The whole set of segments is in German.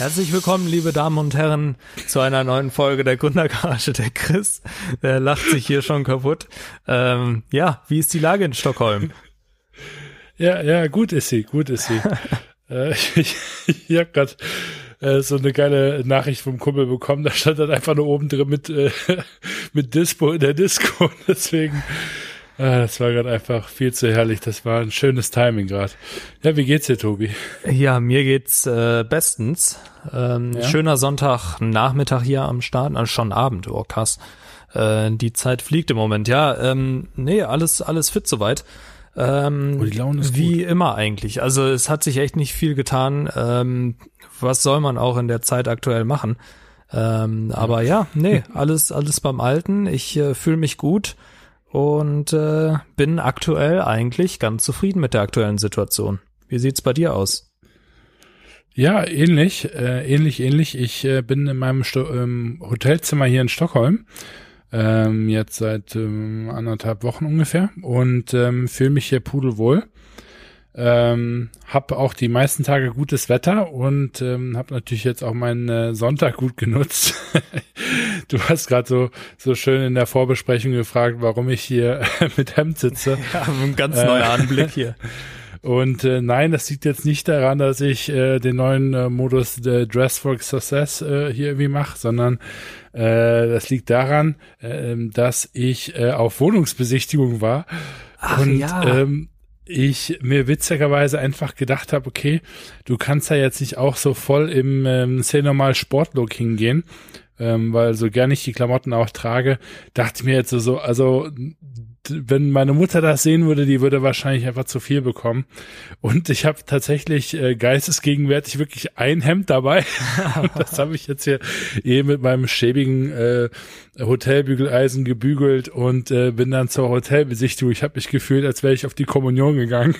Herzlich willkommen, liebe Damen und Herren, zu einer neuen Folge der Gründergarage. Der Chris, der lacht sich hier schon kaputt. Ähm, ja, wie ist die Lage in Stockholm? Ja, ja, gut ist sie, gut ist sie. äh, ich ich habe gerade äh, so eine geile Nachricht vom Kumpel bekommen, da stand dann einfach nur oben drin mit, äh, mit Dispo in der Disco. Deswegen Ah, das war gerade einfach viel zu herrlich. Das war ein schönes Timing gerade. Ja, wie geht's dir, Tobi? Ja, mir geht's äh, bestens. Ähm, ja? Schöner Sonntagnachmittag hier am Start, also schon Abend, oh krass. Äh, die Zeit fliegt im Moment. Ja, ähm, nee, alles alles fit soweit. Ähm, oh, die Laune ist wie gut. immer eigentlich. Also es hat sich echt nicht viel getan. Ähm, was soll man auch in der Zeit aktuell machen? Ähm, aber ja, nee, alles alles beim Alten. Ich äh, fühle mich gut und äh, bin aktuell eigentlich ganz zufrieden mit der aktuellen Situation. Wie sieht's bei dir aus? Ja, ähnlich, äh, ähnlich, ähnlich. Ich äh, bin in meinem Sto ähm, Hotelzimmer hier in Stockholm ähm, jetzt seit ähm, anderthalb Wochen ungefähr und ähm, fühle mich hier pudelwohl. Ähm, hab auch die meisten Tage gutes Wetter und ähm, habe natürlich jetzt auch meinen äh, Sonntag gut genutzt. du hast gerade so so schön in der Vorbesprechung gefragt, warum ich hier mit Hemd sitze. Ja, ein ganz neuer äh, Anblick hier. Und äh, nein, das liegt jetzt nicht daran, dass ich äh, den neuen äh, Modus äh, Dress for Success äh, hier irgendwie mache, sondern äh, das liegt daran, äh, dass ich äh, auf Wohnungsbesichtigung war. Ach, und ja. ähm, ich mir witzigerweise einfach gedacht habe, okay, du kannst ja jetzt nicht auch so voll im ähm, sehr normal Sportlook hingehen, ähm, weil so gern ich die Klamotten auch trage, dachte mir jetzt so, so wenn meine Mutter das sehen würde, die würde wahrscheinlich einfach zu viel bekommen. Und ich habe tatsächlich äh, geistesgegenwärtig wirklich ein Hemd dabei. Das habe ich jetzt hier eh mit meinem schäbigen äh, Hotelbügeleisen gebügelt und äh, bin dann zur Hotelbesichtigung. Ich habe mich gefühlt, als wäre ich auf die Kommunion gegangen.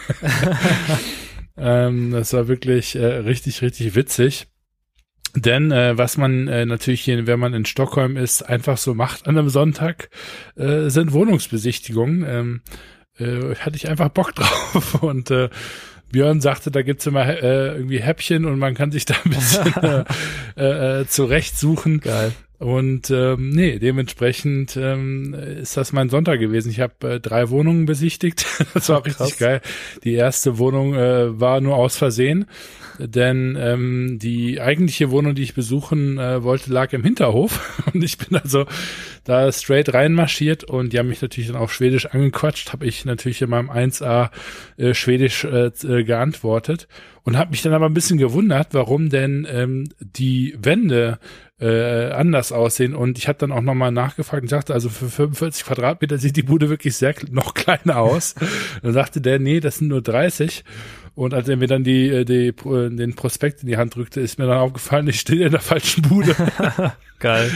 ähm, das war wirklich äh, richtig, richtig witzig. Denn äh, was man äh, natürlich hier, wenn man in Stockholm ist, einfach so macht an einem Sonntag, äh, sind Wohnungsbesichtigungen. Ähm, äh, hatte ich einfach Bock drauf. Und äh, Björn sagte, da gibt's immer äh, irgendwie Häppchen und man kann sich da ein bisschen äh, äh, zurechtsuchen. Geil. Und ähm, nee, dementsprechend ähm, ist das mein Sonntag gewesen. Ich habe äh, drei Wohnungen besichtigt. das war Ach, richtig geil. Die erste Wohnung äh, war nur aus Versehen denn ähm, die eigentliche Wohnung, die ich besuchen äh, wollte, lag im Hinterhof und ich bin also da straight reinmarschiert und die haben mich natürlich dann auf Schwedisch angequatscht, habe ich natürlich in meinem 1a äh, Schwedisch äh, äh, geantwortet und habe mich dann aber ein bisschen gewundert, warum denn ähm, die Wände äh, anders aussehen. Und ich habe dann auch nochmal nachgefragt und sagte, also für 45 Quadratmeter sieht die Bude wirklich sehr noch kleiner aus. dann sagte der, nee, das sind nur 30. Und als er mir dann die, äh, die, den Prospekt in die Hand drückte, ist mir dann aufgefallen, ich stehe in der falschen Bude. Geil.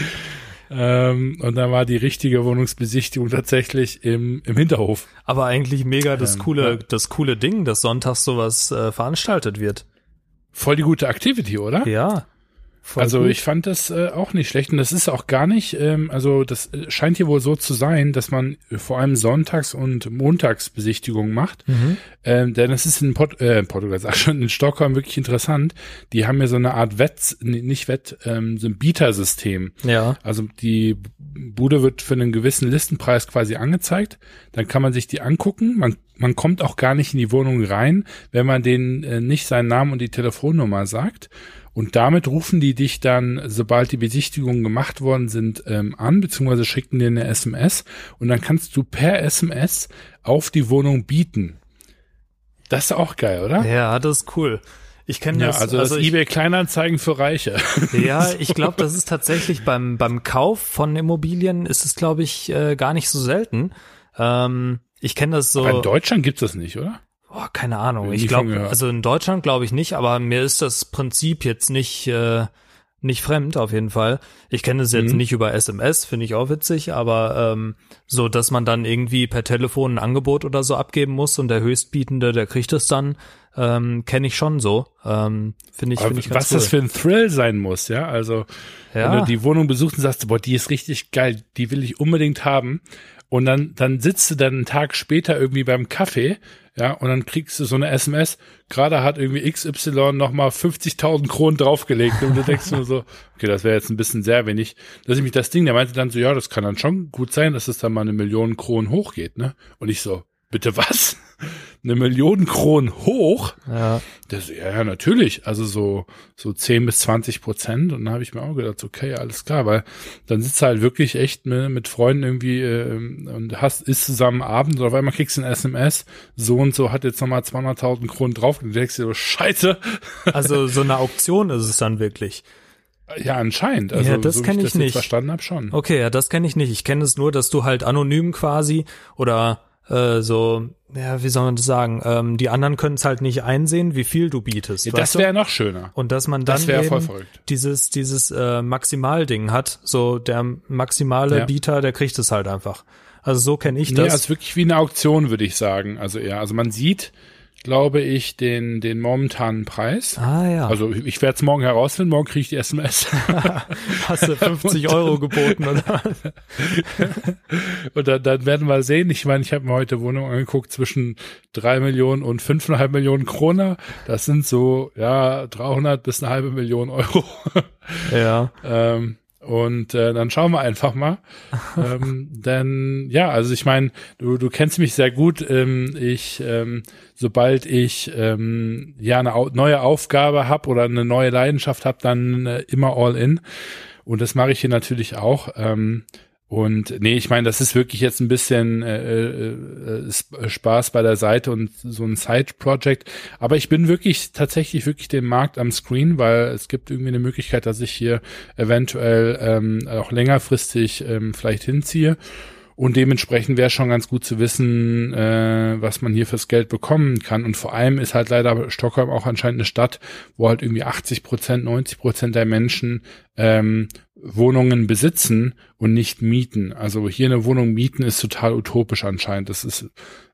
Ähm, und dann war die richtige Wohnungsbesichtigung tatsächlich im, im Hinterhof. Aber eigentlich mega das ähm, coole, ja. das coole Ding, dass sonntags sowas äh, veranstaltet wird. Voll die gute Activity, oder? Ja. Voll also gut. ich fand das äh, auch nicht schlecht und das ist auch gar nicht, ähm, also das äh, scheint hier wohl so zu sein, dass man vor allem Sonntags- und Montagsbesichtigungen macht, mhm. ähm, denn es ist in Port äh, Portugal, sag schon, in Stockholm wirklich interessant. Die haben ja so eine Art Wett, nicht Wett, ähm, so ein Bietersystem. Ja. Also die Bude wird für einen gewissen Listenpreis quasi angezeigt, dann kann man sich die angucken, man man kommt auch gar nicht in die Wohnung rein, wenn man denen äh, nicht seinen Namen und die Telefonnummer sagt. Und damit rufen die dich dann, sobald die Besichtigungen gemacht worden sind, ähm, an, beziehungsweise schicken dir eine SMS und dann kannst du per SMS auf die Wohnung bieten. Das ist auch geil, oder? Ja, das ist cool. Ich kenne ja, das. Also, also das eBay Kleinanzeigen für Reiche. Ja, ich glaube, das ist tatsächlich beim beim Kauf von Immobilien ist es, glaube ich, äh, gar nicht so selten. Ähm, ich kenne das so. Aber in Deutschland gibt es das nicht, oder? Boah, keine Ahnung. Ich glaube, also in Deutschland glaube ich nicht, aber mir ist das Prinzip jetzt nicht äh, nicht fremd auf jeden Fall. Ich kenne es jetzt mhm. nicht über SMS, finde ich auch witzig, aber ähm, so, dass man dann irgendwie per Telefon ein Angebot oder so abgeben muss und der Höchstbietende, der kriegt es dann, ähm, kenne ich schon so. Ähm, finde ich, finde ich ganz Was cool. das für ein Thrill sein muss, ja. Also ja. wenn du die Wohnung besuchst und sagst, boah, die ist richtig geil, die will ich unbedingt haben Und dann, dann sitzt du dann einen Tag später irgendwie beim Kaffee, ja, und dann kriegst du so eine SMS, gerade hat irgendwie XY nochmal 50.000 Kronen draufgelegt und du denkst nur so, okay, das wäre jetzt ein bisschen sehr wenig. Dass ich mich das Ding, der meinte dann so, ja, das kann dann schon gut sein, dass es dann mal eine Million Kronen hochgeht, ne? Und ich so, bitte was? eine Million Kronen hoch. Ja. Das, ja, natürlich. Also so, so 10 bis 20 Prozent. Und dann habe ich mir auch gedacht, okay, alles klar, weil dann sitzt du halt wirklich echt mit, mit Freunden irgendwie äh, und hast, ist zusammen Abend und auf einmal kriegst du ein SMS, so und so hat jetzt nochmal 200.000 Kronen drauf und du denkst dir so, scheiße. Also so eine Auktion ist es dann wirklich. Ja, anscheinend. Also, ja, das so kenne ich, ich nicht. verstanden habe schon. Okay, ja, das kenne ich nicht. Ich kenne es nur, dass du halt anonym quasi oder äh, so, ja, wie soll man das sagen? Ähm, die anderen können es halt nicht einsehen, wie viel du bietest. Ja, das wäre noch schöner. Und dass man dann das wäre voll eben verrückt. dieses dieses äh, Maximalding hat, so der maximale Ja. Bieter, der kriegt es halt einfach. Also so kenne ich Nee, das. also wirklich wie eine Auktion, würde ich sagen. Also eher, also man sieht, glaube ich, den, den momentanen Preis. ah ja, Also ich werde es morgen herausfinden, morgen kriege ich die SMS. hast du 50 Euro geboten oder? Und dann, dann werden wir sehen. Ich meine, ich habe mir heute Wohnung angeguckt zwischen drei Millionen und fünfeinhalb Millionen Kroner. Das sind so, ja, 300 bis eine halbe Million Euro. ja. ähm, und äh, dann schauen wir einfach mal. ähm, denn ja, also ich meine, du, du kennst mich sehr gut. Ähm, ich, ähm, sobald ich ähm, ja eine au neue Aufgabe habe oder eine neue Leidenschaft habe, dann äh, immer all in. Und das mache ich hier natürlich auch. Ähm, und nee, ich meine, das ist wirklich jetzt ein bisschen äh, äh, äh, Sp- Spaß bei der Seite und so ein Side-Project. Aber ich bin wirklich tatsächlich wirklich den Markt am Screen, weil es gibt irgendwie eine Möglichkeit, dass ich hier eventuell ähm, auch längerfristig ähm, vielleicht hinziehe. Und dementsprechend wäre schon ganz gut zu wissen, äh, was man hier fürs Geld bekommen kann. Und vor allem ist halt leider Stockholm auch anscheinend eine Stadt, wo halt irgendwie 80 Prozent, 90 Prozent der Menschen ähm, Wohnungen besitzen und nicht mieten. Also hier eine Wohnung mieten ist total utopisch anscheinend. Das ist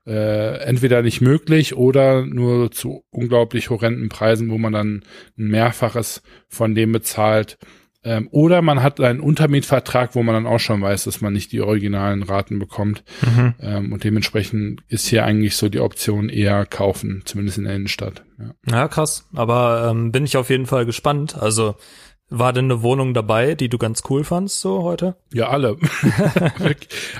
äh, entweder nicht möglich oder nur zu unglaublich horrenden Preisen, wo man dann ein Mehrfaches von dem bezahlt. Ähm, oder man hat einen Untermietvertrag, wo man dann auch schon weiß, dass man nicht die originalen Raten bekommt. Mhm. Ähm, und dementsprechend ist hier eigentlich so die Option eher kaufen, zumindest in der Innenstadt. Ja. Ja, krass. Aber ähm, bin ich auf jeden Fall gespannt. Also war denn eine Wohnung dabei, die du ganz cool fandst so heute? Ja, alle.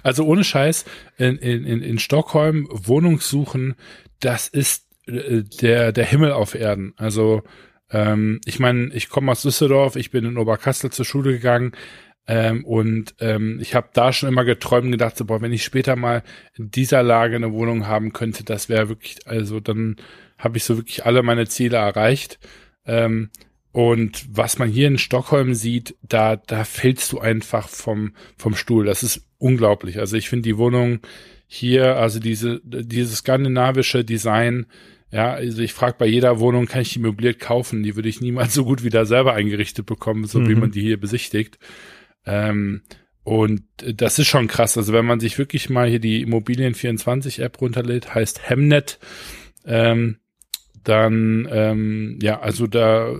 Also ohne Scheiß, in, in, in in Stockholm Wohnung suchen, das ist äh, der, der Himmel auf Erden. Also ähm, ich meine, ich komme aus Düsseldorf, ich bin in Oberkassel zur Schule gegangen ähm, und ähm, ich habe da schon immer geträumt und gedacht, so, boah, wenn ich später mal in dieser Lage eine Wohnung haben könnte, das wäre wirklich, also dann habe ich so wirklich alle meine Ziele erreicht. Ähm, und was man hier in Stockholm sieht, da, da fällst du einfach vom, vom Stuhl. Das ist unglaublich. Also ich finde die Wohnung hier, also diese, dieses skandinavische Design, ja, also ich frage bei jeder Wohnung, kann ich die möbliert kaufen? Die würde ich niemals so gut wieder selber eingerichtet bekommen, so wie Mhm. man die hier besichtigt. Ähm, und das ist schon krass. Also wenn man sich wirklich mal hier die Immobilien24-App runterlädt, heißt Hemnet, ähm, dann, ähm, ja, also da,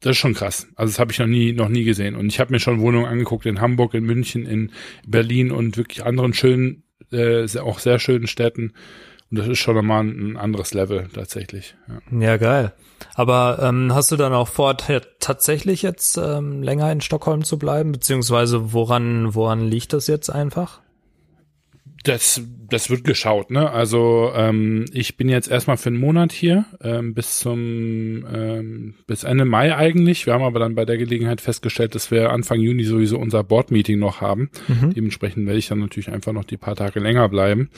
das ist schon krass. Also das habe ich noch nie, noch nie gesehen. Und ich habe mir schon Wohnungen angeguckt in Hamburg, in München, in Berlin und wirklich anderen schönen, äh, auch sehr schönen Städten. Und das ist schon nochmal ein anderes Level tatsächlich. Ja. Ja, geil. Aber ähm, hast du dann auch vor, tatsächlich jetzt ähm, länger in Stockholm zu bleiben? Beziehungsweise woran, woran liegt das jetzt einfach? Das, das wird geschaut, ne? Also ähm, ich bin jetzt erstmal für einen Monat hier, ähm, bis zum ähm, bis Ende Mai eigentlich. Wir haben aber dann bei der Gelegenheit festgestellt, dass wir Anfang Juni sowieso unser Board-Meeting noch haben. Mhm. Dementsprechend werde ich dann natürlich einfach noch die paar Tage länger bleiben.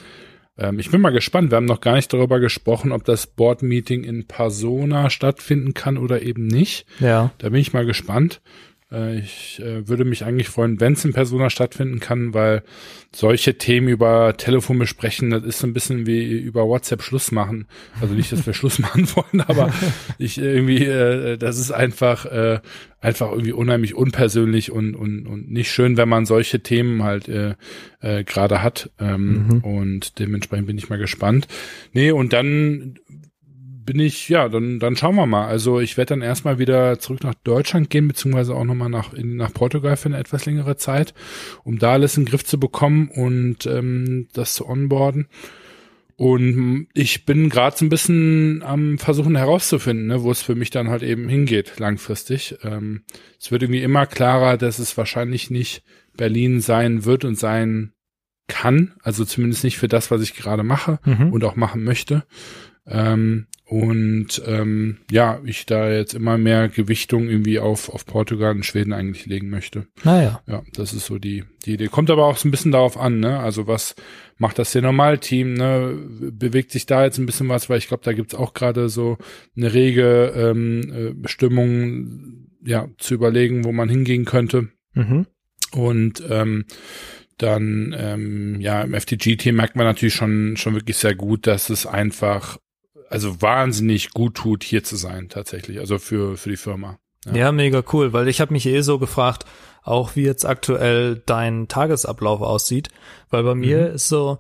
Ähm, ich bin mal gespannt. Wir haben noch gar nicht darüber gesprochen, ob das Board-Meeting in Persona stattfinden kann oder eben nicht. Ja. Da bin ich mal gespannt. Äh, Ich äh, würde mich eigentlich freuen, wenn es in Persona stattfinden kann, weil solche Themen über Telefon besprechen, das ist so ein bisschen wie über WhatsApp Schluss machen. Also nicht, dass wir Schluss machen wollen, aber ich irgendwie, äh, das ist einfach, äh, einfach irgendwie unheimlich unpersönlich und, und, und nicht schön, wenn man solche Themen halt äh, äh, gerade hat. Ähm, Mhm. Und dementsprechend bin ich mal gespannt. Nee, und dann bin ich, ja, dann, dann schauen wir mal. Also ich werde dann erstmal wieder zurück nach Deutschland gehen, beziehungsweise auch nochmal nach, in, nach Portugal für eine etwas längere Zeit, um da alles in den Griff zu bekommen und ähm, das zu onboarden. Und ich bin gerade so ein bisschen am Versuchen herauszufinden, ne, wo es für mich dann halt eben hingeht, langfristig. Ähm, es wird irgendwie immer klarer, dass es wahrscheinlich nicht Berlin sein wird und sein kann, also zumindest nicht für das, was ich gerade mache mhm. und auch machen möchte. Ähm, und ähm, ja, ich da jetzt immer mehr Gewichtung irgendwie auf, auf Portugal und Schweden eigentlich legen möchte. Naja. Ja, das ist so die, die Idee. Kommt aber auch so ein bisschen darauf an, ne? Also was macht das der Normalteam, ne? Bewegt sich da jetzt ein bisschen was, weil ich glaube, da gibt's auch gerade so eine rege ähm, äh, Bestimmung, ja, zu überlegen, wo man hingehen könnte. Mhm. Und ähm, dann ähm, ja im FTG-Team merkt man natürlich schon schon wirklich sehr gut, dass es einfach also wahnsinnig gut tut, hier zu sein tatsächlich, also für für die Firma. Ja, ja mega cool, weil ich habe mich eh so gefragt, auch wie jetzt aktuell dein Tagesablauf aussieht, weil bei mir mhm. ist so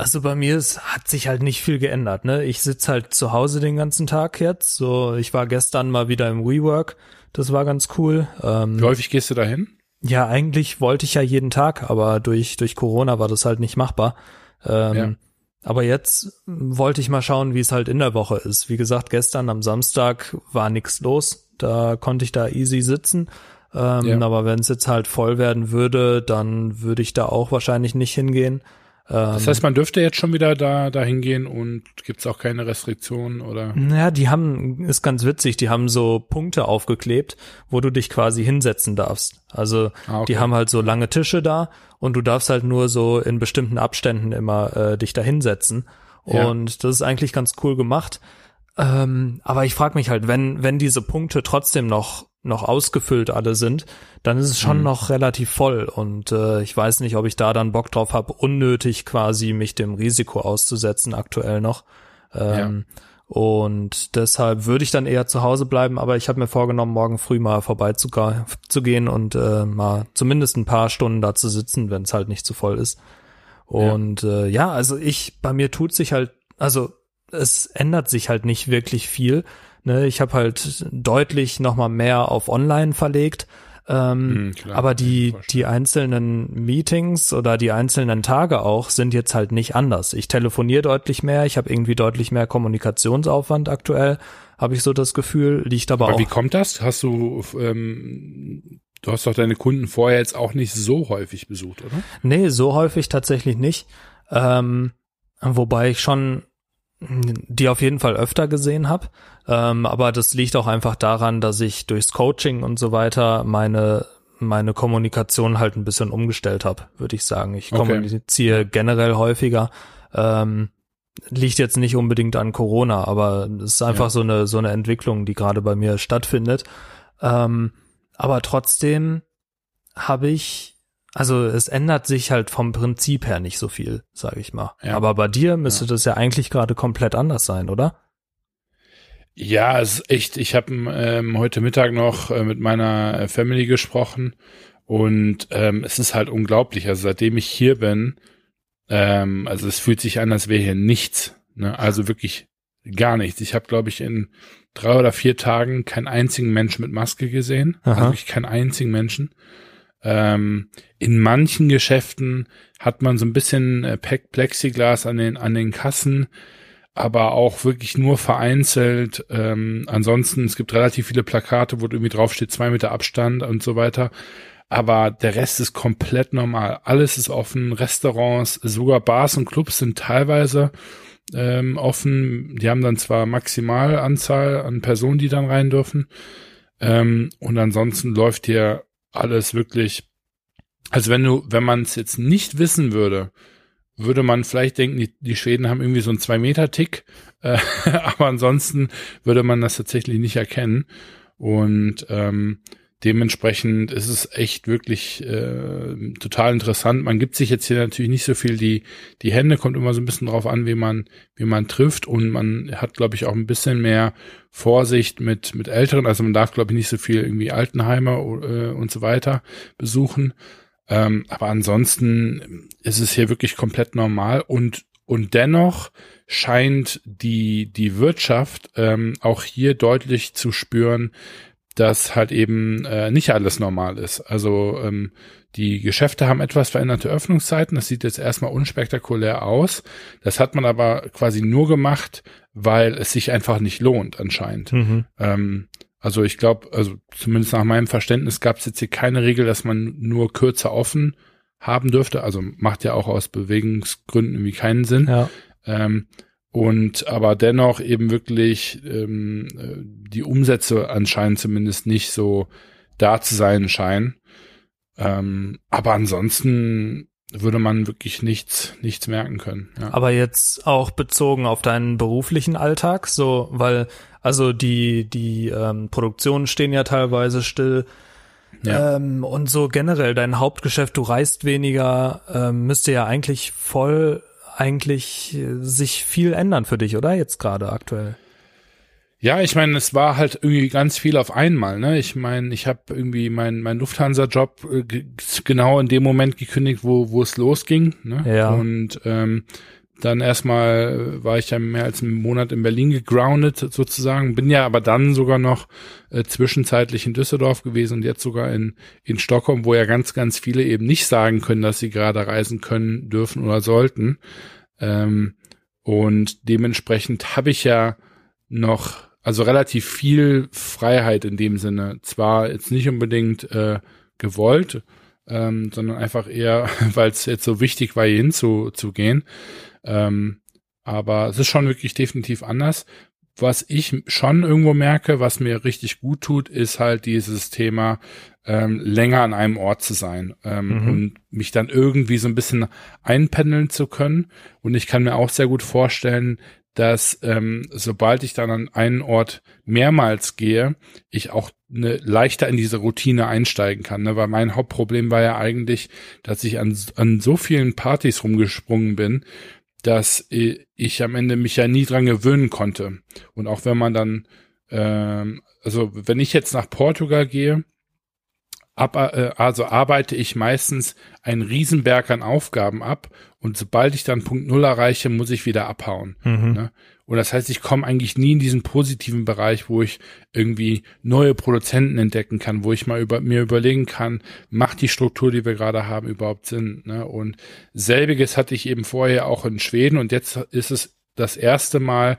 also bei mir ist, hat sich halt nicht viel geändert, ne? Ich sitze halt zu Hause den ganzen Tag jetzt. So, ich war gestern mal wieder im WeWork. Das war ganz cool. Ähm, wie häufig gehst du dahin? Ja, eigentlich wollte ich ja jeden Tag, aber durch, durch Corona war das halt nicht machbar. Ähm, ja. Aber jetzt wollte ich mal schauen, wie es halt in der Woche ist. Wie gesagt, gestern am Samstag war nichts los. Da konnte ich da easy sitzen. Ähm, ja. Aber wenn es jetzt halt voll werden würde, dann würde ich da auch wahrscheinlich nicht hingehen das heißt, man dürfte jetzt schon wieder da dahin gehen und gibt's auch keine Restriktionen oder? Naja, die haben, ist ganz witzig, die haben so Punkte aufgeklebt, wo du dich quasi hinsetzen darfst. Also ah, okay. die haben halt so lange Tische da und du darfst halt nur so in bestimmten Abständen immer äh, dich da hinsetzen. Ja. Und das ist eigentlich ganz cool gemacht. Ähm, aber ich frage mich halt, wenn, wenn diese Punkte trotzdem noch noch ausgefüllt alle sind, dann ist es schon mhm. noch relativ voll und äh, ich weiß nicht, ob ich da dann Bock drauf habe, unnötig quasi mich dem Risiko auszusetzen aktuell noch. Ähm, ja. Und deshalb würde ich dann eher zu Hause bleiben, aber ich habe mir vorgenommen, morgen früh mal vorbei zu, zu gehen und äh, mal zumindest ein paar Stunden da zu sitzen, wenn es halt nicht zu voll ist. Und ja. Äh, ja, also ich, bei mir tut sich halt, also es ändert sich halt nicht wirklich viel. Ne, ich habe halt deutlich nochmal mehr auf Online verlegt. Ähm, mhm, aber die, die einzelnen Meetings oder die einzelnen Tage auch sind jetzt halt nicht anders. Ich telefoniere deutlich mehr, ich habe irgendwie deutlich mehr Kommunikationsaufwand aktuell, habe ich so das Gefühl, liegt aber, aber auch. Wie kommt das? Hast du, ähm, du hast doch deine Kunden vorher jetzt auch nicht so häufig besucht, oder? Nee, so häufig tatsächlich nicht. Ähm, wobei ich schon die auf jeden Fall öfter gesehen habe. Ähm, aber das liegt auch einfach daran, dass ich durchs Coaching und so weiter meine meine Kommunikation halt ein bisschen umgestellt habe, würde ich sagen. Ich okay. kommuniziere generell häufiger. Ähm, liegt jetzt nicht unbedingt an Corona, aber es ist einfach ja. so eine so eine Entwicklung, die gerade bei mir stattfindet. Ähm, aber trotzdem habe ich also es ändert sich halt vom Prinzip her nicht so viel, sage ich mal. Ja. Aber bei dir müsste ja. das ja eigentlich gerade komplett anders sein, oder? Ja, es ist echt. Ich habe ähm, heute Mittag noch äh, mit meiner Family gesprochen und ähm, es ist halt unglaublich. Also seitdem ich hier bin, ähm, also es fühlt sich an, als wäre hier nichts. Ne? Also wirklich gar nichts. Ich habe, glaube ich, in drei oder vier Tagen keinen einzigen Menschen mit Maske gesehen. Aha. Also wirklich keinen einzigen Menschen. Ähm, in manchen Geschäften hat man so ein bisschen äh, Plexiglas an den, an den Kassen, aber auch wirklich nur vereinzelt. Ähm, ansonsten, es gibt relativ viele Plakate, wo irgendwie draufsteht, zwei Meter Abstand und so weiter. Aber der Rest ist komplett normal. Alles ist offen. Restaurants, sogar Bars und Clubs sind teilweise ähm, offen. Die haben dann zwar Maximalanzahl an Personen, die dann rein dürfen. Ähm, und ansonsten läuft hier alles wirklich, also wenn du, wenn man es jetzt nicht wissen würde, würde man vielleicht denken, die, die Schweden haben irgendwie so einen Zwei-Meter-Tick, äh, aber ansonsten würde man das tatsächlich nicht erkennen. Und ähm, Dementsprechend ist es echt wirklich äh, total interessant. Man gibt sich jetzt hier natürlich nicht so viel die die Hände, kommt immer so ein bisschen drauf an, wie man wie man trifft und man hat glaube ich auch ein bisschen mehr Vorsicht mit mit Älteren. Also man darf glaube ich nicht so viel irgendwie Altenheime äh, und so weiter besuchen. Ähm, aber ansonsten ist es hier wirklich komplett normal und Und dennoch scheint die, die Wirtschaft ähm, auch hier deutlich zu spüren, dass halt eben äh, nicht alles normal ist. Also ähm, die Geschäfte haben etwas veränderte Öffnungszeiten. Das sieht jetzt erstmal unspektakulär aus. Das hat man aber quasi nur gemacht, weil es sich einfach nicht lohnt anscheinend. Mhm. Ähm, also ich glaube, also zumindest nach meinem Verständnis gab es jetzt hier keine Regel, dass man nur kürzer offen haben dürfte. Also macht ja auch aus Bewegungsgründen irgendwie keinen Sinn. Ja. Ähm, und aber dennoch eben wirklich ähm, äh, die Umsätze anscheinend zumindest nicht so da zu sein scheinen. Ähm, aber ansonsten würde man wirklich nichts, nichts merken können. Ja. Aber jetzt auch bezogen auf deinen beruflichen Alltag, so, weil, also die, die ähm, Produktionen stehen ja teilweise still. Ja. Ähm, und so generell dein Hauptgeschäft, du reist weniger, ähm, müsste ja eigentlich voll eigentlich äh, sich viel ändern für dich, oder? Jetzt gerade aktuell. Ja, ich meine, es war halt irgendwie ganz viel auf einmal. Ne? Ich meine, ich habe irgendwie meinen mein Lufthansa-Job äh, genau in dem Moment gekündigt, wo wo es losging. Ne? Ja. Und ähm, dann erstmal äh, war ich ja mehr als einen Monat in Berlin gegroundet sozusagen, bin ja aber dann sogar noch äh, zwischenzeitlich in Düsseldorf gewesen und jetzt sogar in, in Stockholm, wo ja ganz, ganz viele eben nicht sagen können, dass sie gerade reisen können, dürfen oder sollten. Ähm, und dementsprechend habe ich ja noch, also relativ viel Freiheit in dem Sinne. Zwar jetzt nicht unbedingt äh, gewollt, ähm, sondern einfach eher, weil es jetzt so wichtig war, hier hinzugehen. Ähm, aber es ist schon wirklich definitiv anders. Was ich schon irgendwo merke, was mir richtig gut tut, ist halt dieses Thema, ähm, länger an einem Ort zu sein ähm, mhm. und mich dann irgendwie so ein bisschen einpendeln zu können. Und ich kann mir auch sehr gut vorstellen, dass ähm, sobald ich dann an einen Ort mehrmals gehe, ich auch ne, leichter in diese Routine einsteigen kann. Ne? Weil mein Hauptproblem war ja eigentlich, dass ich an, an so vielen Partys rumgesprungen bin, dass ich am Ende mich ja nie dran gewöhnen konnte. Und auch wenn man dann, ähm, also wenn ich jetzt nach Portugal gehe, ab, äh, also arbeite ich meistens einen Riesenberg an Aufgaben ab und sobald ich dann Punkt Null erreiche, muss ich wieder abhauen. Mhm. Ne? Und das heißt, ich komme eigentlich nie in diesen positiven Bereich, wo ich irgendwie neue Produzenten entdecken kann, wo ich mal über, mir überlegen kann, macht die Struktur, die wir gerade haben, überhaupt Sinn? Ne? Und selbiges hatte ich eben vorher auch in Schweden und jetzt ist es das erste Mal,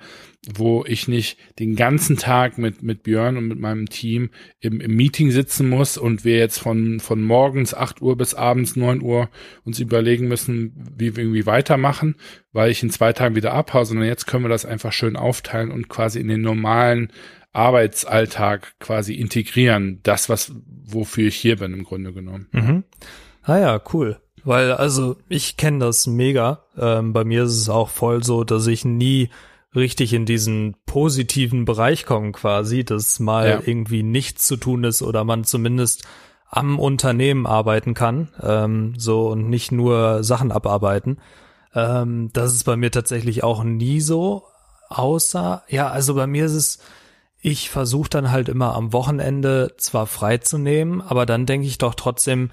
wo ich nicht den ganzen Tag mit, mit Björn und mit meinem Team im, im Meeting sitzen muss und wir jetzt von, von morgens 8 Uhr bis abends 9 Uhr uns überlegen müssen, wie wir irgendwie weitermachen, weil ich in zwei Tagen wieder abhaue, sondern jetzt können wir das einfach schön aufteilen und quasi in den normalen Arbeitsalltag quasi integrieren. Das, was, wofür ich hier bin, im Grunde genommen. Mhm. Ah ja, cool. Weil, also, ich kenne das mega. Ähm, bei mir ist es auch voll so, dass ich nie richtig in diesen positiven Bereich komme quasi, dass mal ja. irgendwie nichts zu tun ist oder man zumindest am Unternehmen arbeiten kann, ähm, so und nicht nur Sachen abarbeiten. Ähm, das ist bei mir tatsächlich auch nie so, außer, ja, also bei mir ist es, ich versuche dann halt immer am Wochenende zwar freizunehmen, aber dann denke ich doch trotzdem,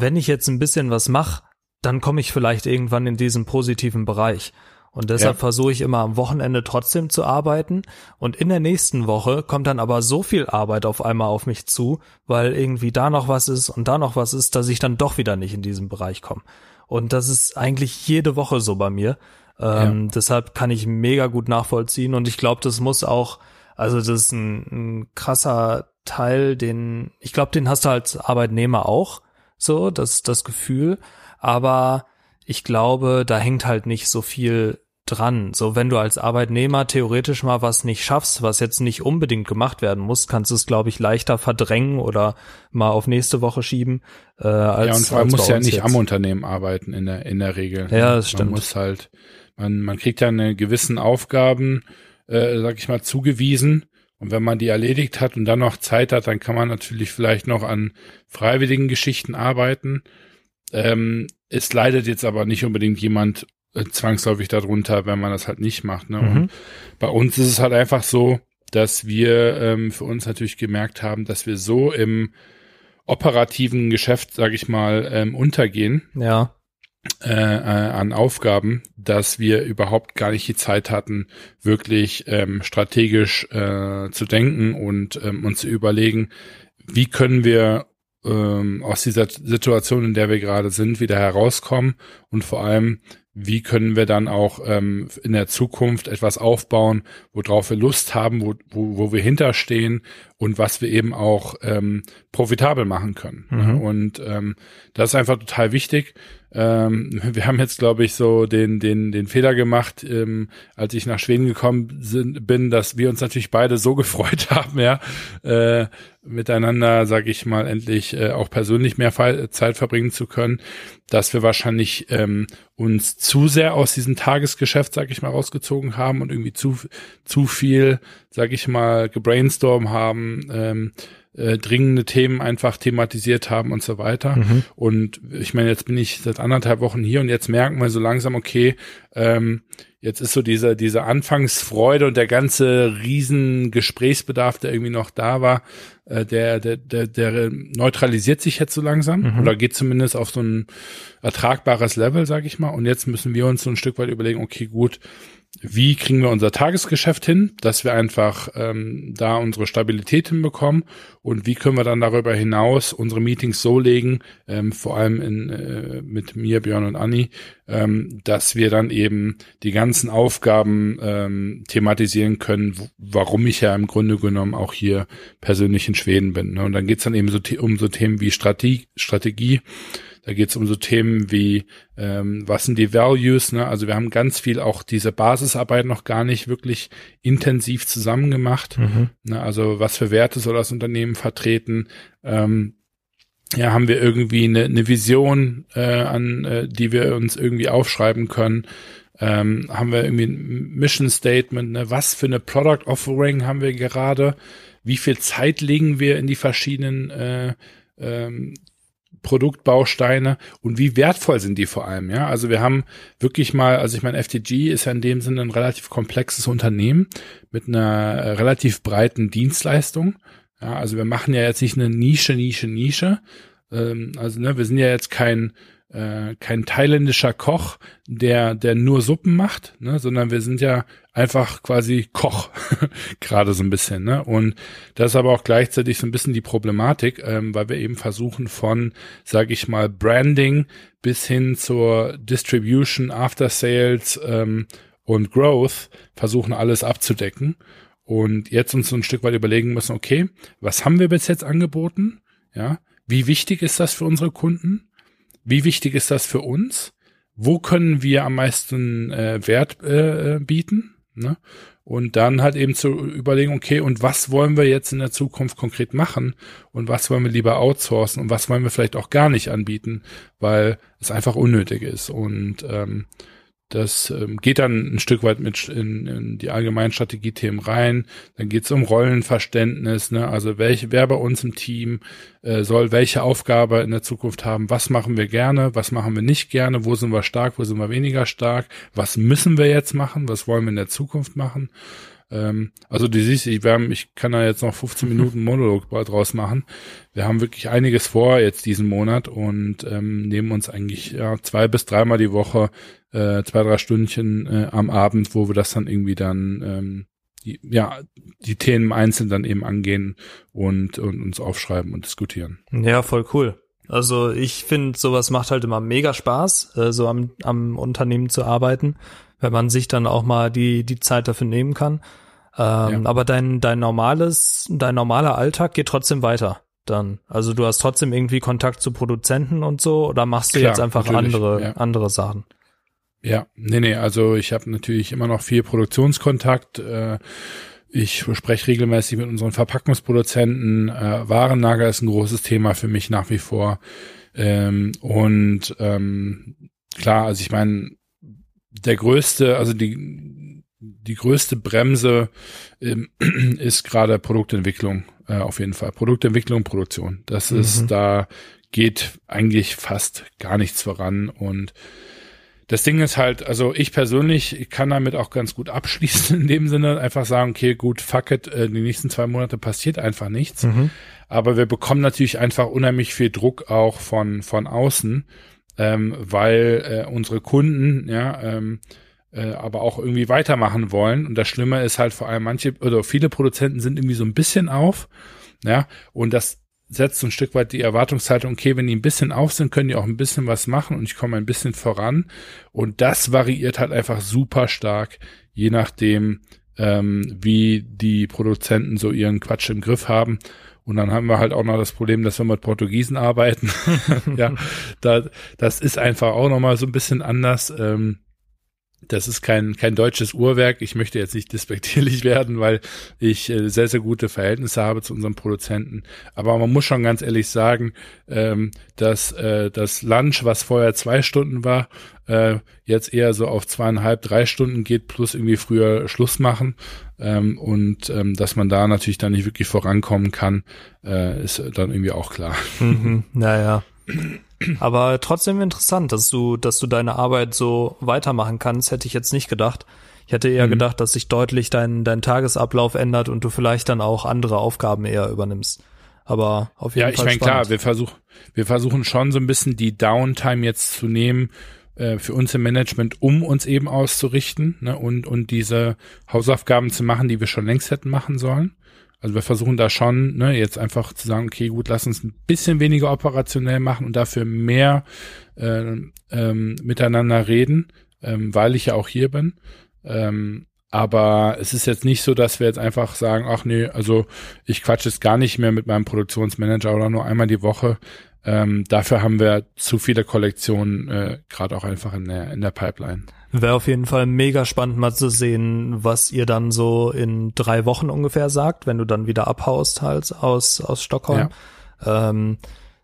wenn ich jetzt ein bisschen was mache, dann komme ich vielleicht irgendwann in diesen positiven Bereich. Und deshalb ja. versuche ich immer am Wochenende trotzdem zu arbeiten. Und in der nächsten Woche kommt dann aber so viel Arbeit auf einmal auf mich zu, weil irgendwie da noch was ist und da noch was ist, dass ich dann doch wieder nicht in diesen Bereich komme. Und das ist eigentlich jede Woche so bei mir. Ähm, ja. Deshalb kann ich mega gut nachvollziehen. Und ich glaube, das muss auch, also das ist ein, ein krasser Teil, den, ich glaube, den hast du als Arbeitnehmer auch. So, das, das Gefühl. Aber ich glaube, da hängt halt nicht so viel dran. So, wenn du als Arbeitnehmer theoretisch mal was nicht schaffst, was jetzt nicht unbedingt gemacht werden muss, kannst du es, glaube ich, leichter verdrängen oder mal auf nächste Woche schieben. Äh, als, ja, und zwar muss ja nicht jetzt. am Unternehmen arbeiten in der, in der Regel. Ja, das stimmt. Man muss halt, man, man kriegt ja eine gewissen Aufgaben, äh, sag ich mal, zugewiesen. Und wenn man die erledigt hat und dann noch Zeit hat, dann kann man natürlich vielleicht noch an freiwilligen Geschichten arbeiten. Ähm, es leidet jetzt aber nicht unbedingt jemand äh, zwangsläufig darunter, wenn man das halt nicht macht. Ne? Mhm. Und bei uns ist es halt einfach so, dass wir ähm, für uns natürlich gemerkt haben, dass wir so im operativen Geschäft, sage ich mal, ähm, untergehen. Ja. Äh, äh, an Aufgaben, dass wir überhaupt gar nicht die Zeit hatten, wirklich ähm, strategisch äh, zu denken und ähm, uns zu überlegen, wie können wir ähm, aus dieser Situation, in der wir gerade sind, wieder herauskommen und vor allem, wie können wir dann auch ähm, in der Zukunft etwas aufbauen, worauf wir Lust haben, wo, wo, wo wir hinterstehen und was wir eben auch ähm, profitabel machen können. Mhm. Und ähm, das ist einfach total wichtig. Ähm, wir haben jetzt, glaube ich, so den, den, den Fehler gemacht, ähm, als ich nach Schweden gekommen sind, bin, dass wir uns natürlich beide so gefreut haben, ja, äh, miteinander, sage ich mal, endlich äh, auch persönlich mehr Zeit verbringen zu können, dass wir wahrscheinlich ähm, uns zu sehr aus diesem Tagesgeschäft, sage ich mal, rausgezogen haben und irgendwie zu, zu viel, sage ich mal, gebrainstorm haben, ähm, äh, dringende Themen einfach thematisiert haben und so weiter. Mhm. Und ich meine, jetzt bin ich seit anderthalb Wochen hier und jetzt merken wir so langsam, okay, ähm, jetzt ist so diese, diese Anfangsfreude und der ganze riesen Gesprächsbedarf, der irgendwie noch da war, äh, der, der, der, der neutralisiert sich jetzt so langsam mhm. oder geht zumindest auf so ein ertragbares Level, sag ich mal. Und jetzt müssen wir uns so ein Stück weit überlegen, okay, gut, wie kriegen wir unser Tagesgeschäft hin, dass wir einfach ähm, da unsere Stabilität hinbekommen und wie können wir dann darüber hinaus unsere Meetings so legen, ähm, vor allem in, äh, mit mir, Björn und Anni, ähm, dass wir dann eben die ganzen Aufgaben ähm, thematisieren können, warum ich ja im Grunde genommen auch hier persönlich in Schweden bin. Ne? Und dann geht's dann eben so um so Themen wie Strategie, Strategie da geht es um so Themen wie, ähm, was sind die Values? Ne? Also wir haben ganz viel auch diese Basisarbeit noch gar nicht wirklich intensiv zusammen gemacht. Mhm. Ne? Also was für Werte soll das Unternehmen vertreten? Ähm, ja, haben wir irgendwie eine, eine Vision, äh, an äh, die wir uns irgendwie aufschreiben können? Ähm, haben wir irgendwie ein Mission Statement? Ne? Was für eine Product Offering haben wir gerade? Wie viel Zeit legen wir in die verschiedenen äh, ähm, Produktbausteine und wie wertvoll sind die vor allem, ja? Also wir haben wirklich mal, also ich meine, FTG ist ja in dem Sinne ein relativ komplexes Unternehmen mit einer äh, relativ breiten Dienstleistung. Ja, also wir machen ja jetzt nicht eine Nische, Nische, Nische. Ähm, also ne, wir sind ja jetzt kein äh, kein thailändischer Koch, der, der nur Suppen macht, ne, sondern wir sind ja einfach quasi Koch, gerade so ein bisschen. Ne? Und das ist aber auch gleichzeitig so ein bisschen die Problematik, ähm, weil wir eben versuchen von, sage ich mal, Branding bis hin zur Distribution, After Sales ähm, und Growth versuchen alles abzudecken. Und jetzt uns so ein Stück weit überlegen müssen, okay, was haben wir bis jetzt angeboten? Ja, wie wichtig ist das für unsere Kunden? Wie wichtig ist das für uns? Wo können wir am meisten äh, Wert äh, äh, bieten? Ne? Und dann halt eben zu überlegen, okay, und was wollen wir jetzt in der Zukunft konkret machen? Und was wollen wir lieber outsourcen? Und was wollen wir vielleicht auch gar nicht anbieten, weil es einfach unnötig ist. Und ähm, das ähm, geht dann ein Stück weit mit in, in die allgemeinen Strategiethemen rein. Dann geht es um Rollenverständnis, ne? also welche, wer bei uns im Team äh, soll welche Aufgabe in der Zukunft haben, was machen wir gerne, was machen wir nicht gerne, wo sind wir stark, wo sind wir weniger stark, was müssen wir jetzt machen, was wollen wir in der Zukunft machen. Ähm, also du siehst, ich, wir haben, ich kann da jetzt noch 15 Minuten Monolog draus machen. Wir haben wirklich einiges vor jetzt diesen Monat und ähm, nehmen uns eigentlich ja, zwei bis dreimal die Woche äh, zwei, drei Stündchen äh, am Abend, wo wir das dann irgendwie dann ähm, die, ja, die Themen einzeln dann eben angehen und, und uns aufschreiben und diskutieren. Ja, voll cool. Also ich finde, sowas macht halt immer mega Spaß, äh, so am, am Unternehmen zu arbeiten wenn man sich dann auch mal die, die Zeit dafür nehmen kann. Ähm, ja. Aber dein, dein normales, dein normaler Alltag geht trotzdem weiter dann. Also du hast trotzdem irgendwie Kontakt zu Produzenten und so oder machst du Klar, jetzt einfach andere, ja. andere Sachen? Ja, nee, nee, also ich habe natürlich immer noch viel Produktionskontakt. Äh, ich spreche regelmäßig mit unseren Verpackungsproduzenten. Äh, Warenlager ist ein großes Thema für mich nach wie vor. Ähm, und ähm, klar, also ich meine, der größte, also die, die größte Bremse ähm, ist gerade Produktentwicklung, äh, auf jeden Fall. Produktentwicklung, Produktion. Das mhm. ist, da geht eigentlich fast gar nichts voran und das Ding ist halt, also ich persönlich ich kann damit auch ganz gut abschließen in dem Sinne, einfach sagen, okay, gut, fuck it, äh, die nächsten zwei Monate passiert einfach nichts. Mhm. Aber wir bekommen natürlich einfach unheimlich viel Druck auch von, von außen, ähm, weil äh, unsere Kunden, ja, ähm, äh, aber auch irgendwie weitermachen wollen. Und das Schlimme ist halt vor allem manche oder viele Produzenten sind irgendwie so ein bisschen auf, ja, und das setzt so ein Stück weit die Erwartungshaltung, okay, wenn die ein bisschen auf sind, können die auch ein bisschen was machen und ich komme ein bisschen voran. Und das variiert halt einfach super stark, je nachdem, ähm, wie die Produzenten so ihren Quatsch im Griff haben. Und dann haben wir halt auch noch das Problem, dass wir mit Portugiesen arbeiten. ja, da, das ist einfach auch nochmal so ein bisschen anders. Ähm, das ist kein, kein deutsches Uhrwerk. Ich möchte jetzt nicht despektierlich werden, weil ich äh, sehr, sehr gute Verhältnisse habe zu unserem Produzenten. Aber man muss schon ganz ehrlich sagen, ähm, dass äh, das Lunch, was vorher zwei Stunden war, äh, jetzt eher so auf zweieinhalb, drei Stunden geht, plus irgendwie früher Schluss machen. Ähm, und ähm, dass man da natürlich dann nicht wirklich vorankommen kann, äh, ist dann irgendwie auch klar. Mhm, naja. Aber trotzdem interessant, dass du, dass du deine Arbeit so weitermachen kannst, hätte ich jetzt nicht gedacht. Ich hätte eher mhm. gedacht, dass sich deutlich dein, dein Tagesablauf ändert und du vielleicht dann auch andere Aufgaben eher übernimmst. Aber auf jeden ja, Fall. Ja, ich meine, klar, wir versuchen, wir versuchen schon so ein bisschen die Downtime jetzt zu nehmen, äh, für uns im Management, um uns eben auszurichten ne, und, und diese Hausaufgaben zu machen, die wir schon längst hätten machen sollen. Also wir versuchen da schon, ne, jetzt einfach zu sagen, okay, gut, lass uns ein bisschen weniger operationell machen und dafür mehr äh, ähm, miteinander reden, ähm, weil ich ja auch hier bin. Ähm, aber es ist jetzt nicht so, dass wir jetzt einfach sagen, ach nee, also ich quatsche jetzt gar nicht mehr mit meinem Produktionsmanager oder nur einmal die Woche. Ähm, dafür haben wir zu viele Kollektionen, äh, gerade auch einfach in der, in der Pipeline. Wäre auf jeden Fall mega spannend mal zu sehen, was ihr dann so in drei Wochen ungefähr sagt, wenn du dann wieder abhaust halt aus, aus Stockholm. Ja. Ähm,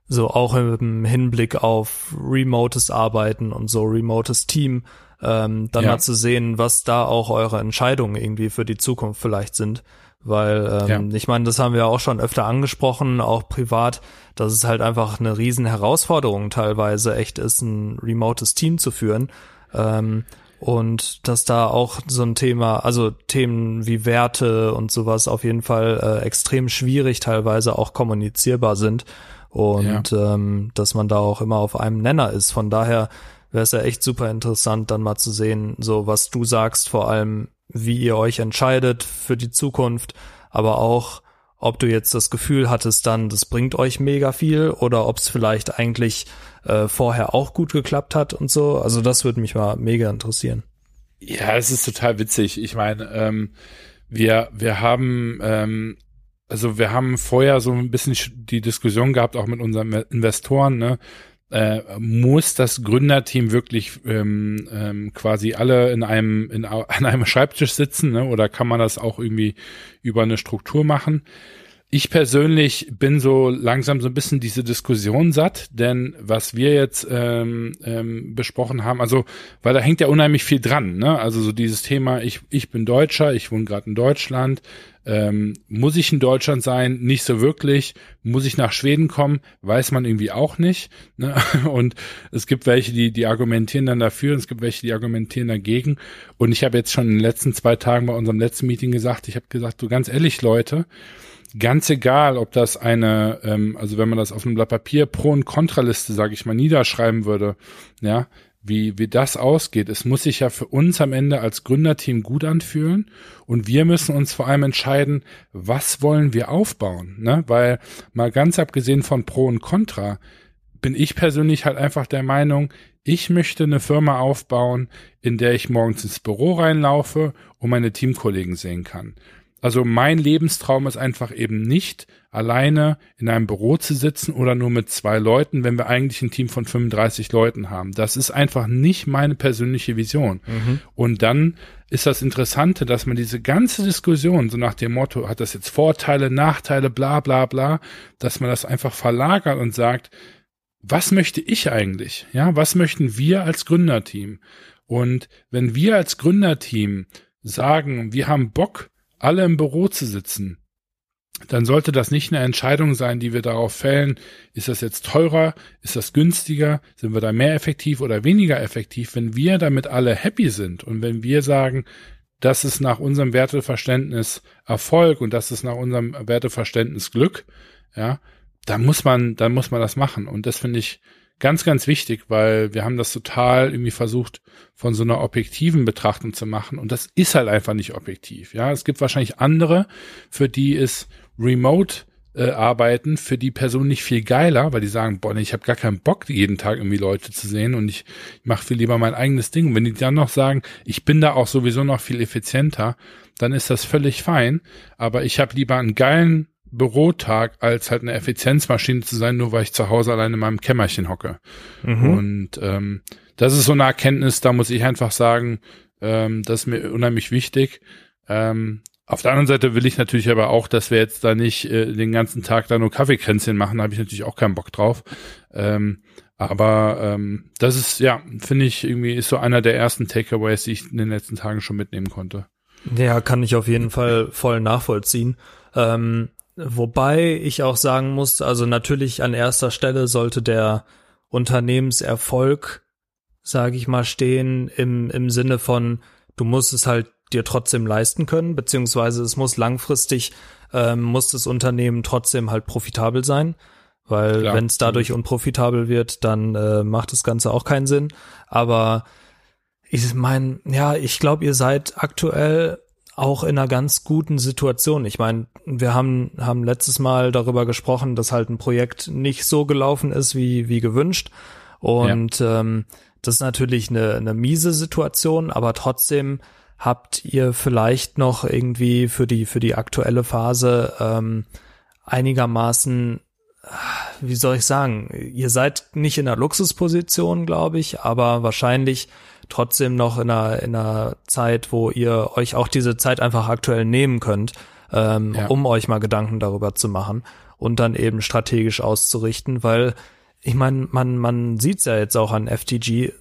so auch im Hinblick auf remotes Arbeiten und so remotes Team, ähm, dann ja. mal zu sehen, was da auch eure Entscheidungen irgendwie für die Zukunft vielleicht sind. Weil ähm, ja. ich meine, das haben wir auch schon öfter angesprochen, auch privat, dass es halt einfach eine riesen Herausforderung teilweise echt ist, ein remotes Team zu führen. Ähm, und dass da auch so ein Thema, also Themen wie Werte und sowas auf jeden Fall äh, extrem schwierig teilweise auch kommunizierbar sind und ja. ähm, dass man da auch immer auf einem Nenner ist. Von daher wäre es ja echt super interessant, dann mal zu sehen, so was du sagst, vor allem wie ihr euch entscheidet für die Zukunft, aber auch ob du jetzt das Gefühl hattest dann, das bringt euch mega viel oder ob es vielleicht eigentlich äh, vorher auch gut geklappt hat und so. Also das würde mich mal mega interessieren. Ja, es ist total witzig. Ich meine, ähm, wir, wir haben, ähm, also wir haben vorher so ein bisschen die Diskussion gehabt, auch mit unseren Investoren, ne? Äh, muss das Gründerteam wirklich ähm, ähm, quasi alle in einem in, an einem Schreibtisch sitzen, ne? oder kann man das auch irgendwie über eine Struktur machen? Ich persönlich bin so langsam so ein bisschen diese Diskussion satt, denn was wir jetzt ähm, ähm, besprochen haben, also weil da hängt ja unheimlich viel dran, ne? Also so dieses Thema, ich ich bin Deutscher, ich wohne gerade in Deutschland, ähm, muss ich in Deutschland sein? Nicht so wirklich. Muss ich nach Schweden kommen? Weiß man irgendwie auch nicht. Ne? Und es gibt welche, die, die argumentieren dann dafür und es gibt welche, die argumentieren dagegen. Und ich habe jetzt schon in den letzten zwei Tagen bei unserem letzten Meeting gesagt, ich habe gesagt, du ganz ehrlich, Leute, ganz egal, ob das eine, ähm, also wenn man das auf einem Blatt Papier Pro- und Kontraliste, sage ich mal, niederschreiben würde, ja, wie, wie das ausgeht. Es muss sich ja für uns am Ende als Gründerteam gut anfühlen und wir müssen uns vor allem entscheiden, was wollen wir aufbauen, ne? Weil mal ganz abgesehen von Pro und Contra bin ich persönlich halt einfach der Meinung, ich möchte eine Firma aufbauen, in der ich morgens ins Büro reinlaufe und meine Teamkollegen sehen kann. Also mein Lebenstraum ist einfach eben nicht, alleine in einem Büro zu sitzen oder nur mit zwei Leuten, wenn wir eigentlich ein Team von 35 Leuten haben. Das ist einfach nicht meine persönliche Vision. Mhm. Und dann ist das Interessante, dass man diese ganze Diskussion, so nach dem Motto, hat das jetzt Vorteile, Nachteile, bla bla bla, dass man das einfach verlagert und sagt, was möchte ich eigentlich? Ja, was möchten wir als Gründerteam? Und wenn wir als Gründerteam sagen, wir haben Bock, alle im Büro zu sitzen, dann sollte das nicht eine Entscheidung sein, die wir darauf fällen, ist das jetzt teurer, ist das günstiger, sind wir da mehr effektiv oder weniger effektiv, wenn wir damit alle happy sind und wenn wir sagen, das ist nach unserem Werteverständnis Erfolg und das ist nach unserem Werteverständnis Glück, ja, dann muss man, dann muss man das machen und das finde ich ganz, ganz wichtig, weil wir haben das total irgendwie versucht, von so einer objektiven Betrachtung zu machen. Und das ist halt einfach nicht objektiv. Ja, es gibt wahrscheinlich andere, für die ist Remote äh, arbeiten für die Person nicht viel geiler, weil die sagen, boah, nee, ich habe gar keinen Bock, jeden Tag irgendwie Leute zu sehen und ich, ich mache viel lieber mein eigenes Ding. Und wenn die dann noch sagen, ich bin da auch sowieso noch viel effizienter, dann ist das völlig fein. Aber ich habe lieber einen geilen Bürotag, als halt eine Effizienzmaschine zu sein, nur weil ich zu Hause allein in meinem Kämmerchen hocke. Mhm. Und ähm, das ist so eine Erkenntnis, da muss ich einfach sagen, ähm, das ist mir unheimlich wichtig. Ähm, auf der anderen Seite will ich natürlich aber auch, dass wir jetzt da nicht äh, den ganzen Tag da nur Kaffeekränzchen machen, da habe ich natürlich auch keinen Bock drauf. Ähm, aber ähm, das ist, ja, finde ich, irgendwie ist so einer der ersten Takeaways, die ich in den letzten Tagen schon mitnehmen konnte. Ja, kann ich auf jeden Fall voll nachvollziehen. Ähm, wobei ich auch sagen muss, also natürlich an erster Stelle sollte der Unternehmenserfolg, sage ich mal, stehen im, im Sinne von, du musst es halt dir trotzdem leisten können, beziehungsweise es muss langfristig, ähm, muss das Unternehmen trotzdem halt profitabel sein, weil wenn es dadurch mhm. unprofitabel wird, dann äh, macht das Ganze auch keinen Sinn. Aber ich meine, ja, ich glaube, ihr seid aktuell auch in einer ganz guten Situation. Ich meine, wir haben, haben letztes Mal darüber gesprochen, dass halt ein Projekt nicht so gelaufen ist, wie, wie gewünscht. Und ja. ähm, das ist natürlich eine, eine miese Situation, aber trotzdem Habt ihr vielleicht noch irgendwie für die, für die aktuelle Phase ähm, einigermaßen, wie soll ich sagen, ihr seid nicht in einer Luxusposition, glaube ich, aber wahrscheinlich trotzdem noch in einer, in einer Zeit, wo ihr euch auch diese Zeit einfach aktuell nehmen könnt, ähm, ja. um euch mal Gedanken darüber zu machen und dann eben strategisch auszurichten, weil ich meine, man, man sieht's ja jetzt auch an FTG.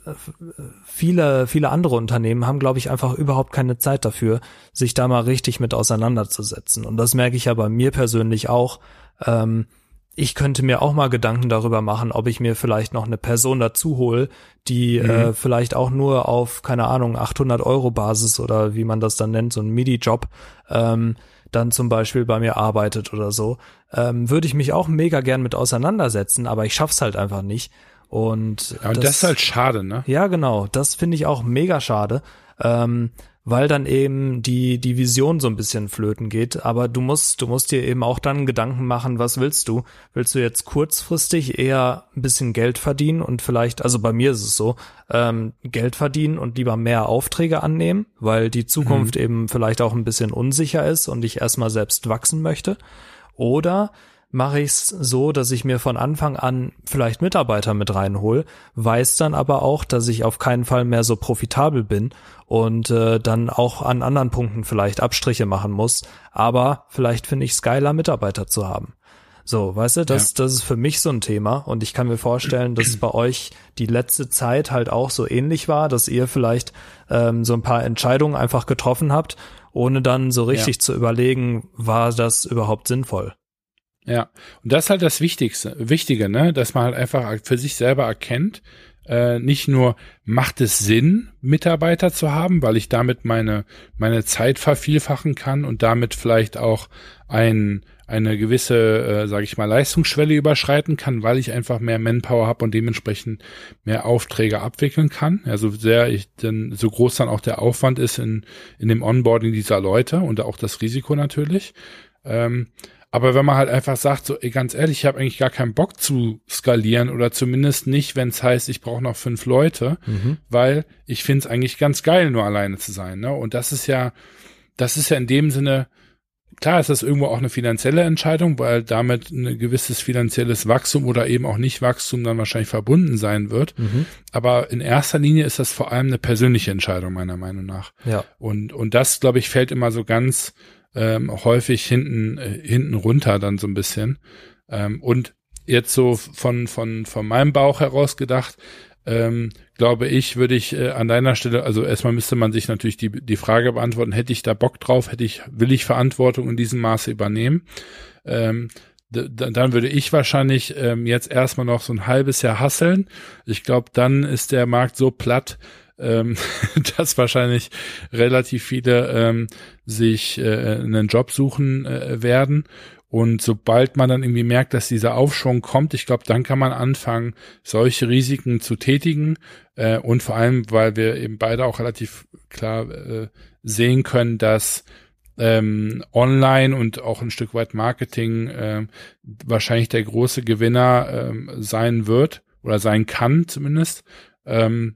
Viele, viele andere Unternehmen haben, glaube ich, einfach überhaupt keine Zeit dafür, sich da mal richtig mit auseinanderzusetzen. Und das merke ich ja bei mir persönlich auch. Ähm, ich könnte mir auch mal Gedanken darüber machen, ob ich mir vielleicht noch eine Person dazu hole, die mhm. äh, vielleicht auch nur auf, keine Ahnung, 800 Euro Basis oder wie man das dann nennt, so ein MIDI-Job, ähm, dann zum Beispiel bei mir arbeitet oder so, ähm, würde ich mich auch mega gern mit auseinandersetzen, aber ich schaff's halt einfach nicht. Und, ja, und das, das ist halt schade, ne? Ja, genau. Das finde ich auch mega schade. Ähm, weil dann eben die, die Vision so ein bisschen flöten geht. Aber du musst, du musst dir eben auch dann Gedanken machen, was willst du? Willst du jetzt kurzfristig eher ein bisschen Geld verdienen und vielleicht, also bei mir ist es so, ähm, Geld verdienen und lieber mehr Aufträge annehmen, weil die Zukunft mhm. eben vielleicht auch ein bisschen unsicher ist und ich erstmal selbst wachsen möchte? Oder mache ich es so, dass ich mir von Anfang an vielleicht Mitarbeiter mit reinhol, weiß dann aber auch, dass ich auf keinen Fall mehr so profitabel bin und äh, dann auch an anderen Punkten vielleicht Abstriche machen muss. Aber vielleicht finde ich es geiler, Mitarbeiter zu haben. So, weißt du, das, ja. das ist für mich so ein Thema und ich kann mir vorstellen, dass es bei euch die letzte Zeit halt auch so ähnlich war, dass ihr vielleicht ähm, so ein paar Entscheidungen einfach getroffen habt, ohne dann so richtig ja. zu überlegen, war das überhaupt sinnvoll? Ja, und das ist halt das Wichtigste, Wichtige, ne, dass man halt einfach für sich selber erkennt, äh, nicht nur macht es Sinn, Mitarbeiter zu haben, weil ich damit meine, meine Zeit vervielfachen kann und damit vielleicht auch ein, eine gewisse, äh, sage ich mal, Leistungsschwelle überschreiten kann, weil ich einfach mehr Manpower habe und dementsprechend mehr Aufträge abwickeln kann. Also sehr ich denn so groß dann auch der Aufwand ist in, in dem Onboarding dieser Leute und auch das Risiko natürlich. Ähm, aber wenn man halt einfach sagt, so, ey, ganz ehrlich, ich habe eigentlich gar keinen Bock zu skalieren oder zumindest nicht, wenn es heißt, ich brauche noch fünf Leute, mhm. weil ich finde es eigentlich ganz geil, nur alleine zu sein. Ne? Und das ist ja, das ist ja in dem Sinne, klar ist das irgendwo auch eine finanzielle Entscheidung, weil damit ein gewisses finanzielles Wachstum oder eben auch nicht Wachstum dann wahrscheinlich verbunden sein wird. Mhm. Aber in erster Linie ist das vor allem eine persönliche Entscheidung, meiner Meinung nach. Ja. Und, und das, glaube ich, fällt immer so ganz ähm, häufig hinten, äh, hinten runter dann so ein bisschen. Ähm, und jetzt so von, von, von meinem Bauch heraus gedacht, ähm, glaube ich, würde ich äh, an deiner Stelle, also erstmal müsste man sich natürlich die, die Frage beantworten, hätte ich da Bock drauf, hätte ich, will ich Verantwortung in diesem Maße übernehmen? Ähm, dann würde ich wahrscheinlich ähm, jetzt erstmal noch so ein halbes Jahr hasseln. Ich glaube, dann ist der Markt so platt, ähm, dass wahrscheinlich relativ viele ähm, sich äh, einen Job suchen äh, werden. Und sobald man dann irgendwie merkt, dass dieser Aufschwung kommt, ich glaube, dann kann man anfangen, solche Risiken zu tätigen. Äh, und vor allem, weil wir eben beide auch relativ klar äh, sehen können, dass ähm, Online und auch ein Stück weit Marketing äh, wahrscheinlich der große Gewinner äh, sein wird oder sein kann zumindest. Ähm,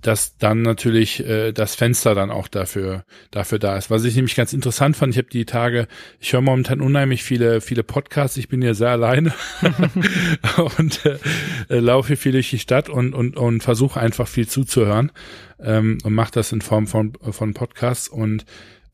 dass dann natürlich äh, das Fenster dann auch dafür dafür da ist. Was ich nämlich ganz interessant fand, ich habe die Tage, ich höre momentan unheimlich viele viele Podcasts. Ich bin ja sehr alleine und äh, laufe viel durch die Stadt und und und versuche einfach viel zuzuhören ähm, und mache das in Form von von Podcasts und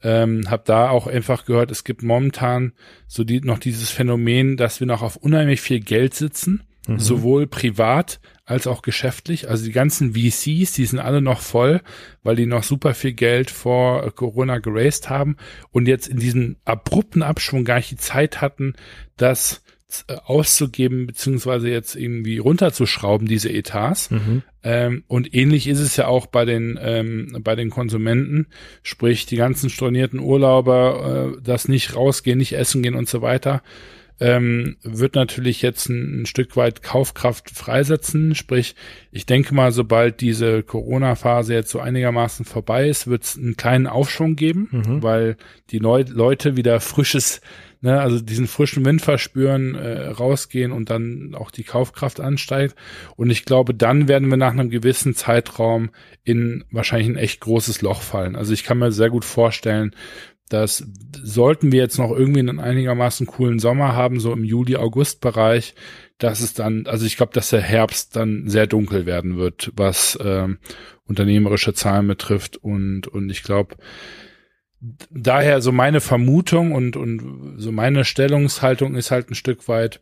ähm, habe da auch einfach gehört, es gibt momentan so die noch dieses Phänomen, dass wir noch auf unheimlich viel Geld sitzen, mhm. sowohl privat als auch geschäftlich. Also die ganzen VCs, die sind alle noch voll, weil die noch super viel Geld vor Corona geraced haben und jetzt in diesem abrupten Abschwung gar nicht die Zeit hatten, das äh, auszugeben, beziehungsweise jetzt irgendwie runterzuschrauben, diese Etats. Mhm. Ähm, und ähnlich ist es ja auch bei den, ähm, bei den Konsumenten, sprich die ganzen stornierten Urlauber, äh, das nicht rausgehen, nicht essen gehen und so weiter ähm, wird natürlich jetzt ein, ein, Stück weit Kaufkraft freisetzen. Sprich, ich denke mal, sobald diese Corona-Phase jetzt so einigermaßen vorbei ist, wird es einen kleinen Aufschwung geben, mhm. weil die Neu Leute wieder frisches, ne, also diesen frischen Wind verspüren, äh, rausgehen und dann auch die Kaufkraft ansteigt. Und ich glaube, dann werden wir nach einem gewissen Zeitraum in wahrscheinlich ein echt großes Loch fallen. Also ich kann mir sehr gut vorstellen, das sollten wir jetzt noch irgendwie einen einigermaßen coolen Sommer haben, so im Juli-August-Bereich, dass es dann, also ich glaube, dass der Herbst dann sehr dunkel werden wird, was ähm, unternehmerische Zahlen betrifft. Und, und ich glaube, daher so meine Vermutung und, und so meine Stellungshaltung ist halt ein Stück weit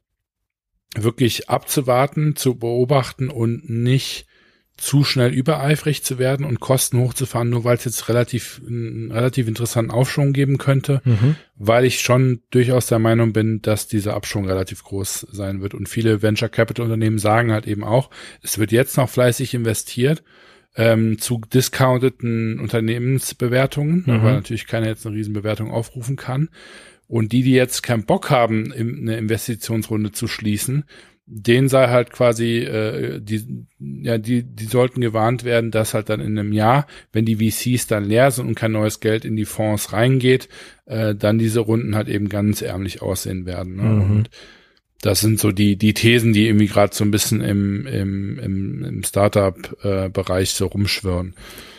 wirklich abzuwarten, zu beobachten und nicht zu schnell übereifrig zu werden und Kosten hochzufahren, nur weil es jetzt relativ einen relativ interessanten Aufschwung geben könnte, mhm. weil ich schon durchaus der Meinung bin, dass dieser Abschwung relativ groß sein wird. Und viele Venture Capital Unternehmen sagen halt eben auch, es wird jetzt noch fleißig investiert ähm, zu discounteten Unternehmensbewertungen, mhm. weil natürlich keiner jetzt eine Riesenbewertung aufrufen kann. Und die, die jetzt keinen Bock haben, eine Investitionsrunde zu schließen, den sei halt quasi, äh, die, ja, die, die sollten gewarnt werden, dass halt dann in einem Jahr, wenn die VCs dann leer sind und kein neues Geld in die Fonds reingeht, äh, dann diese Runden halt eben ganz ärmlich aussehen werden. Ne? Mhm. Und das sind so die, die Thesen, die irgendwie gerade so ein bisschen im, im, im, im Startup-Bereich so rumschwirren.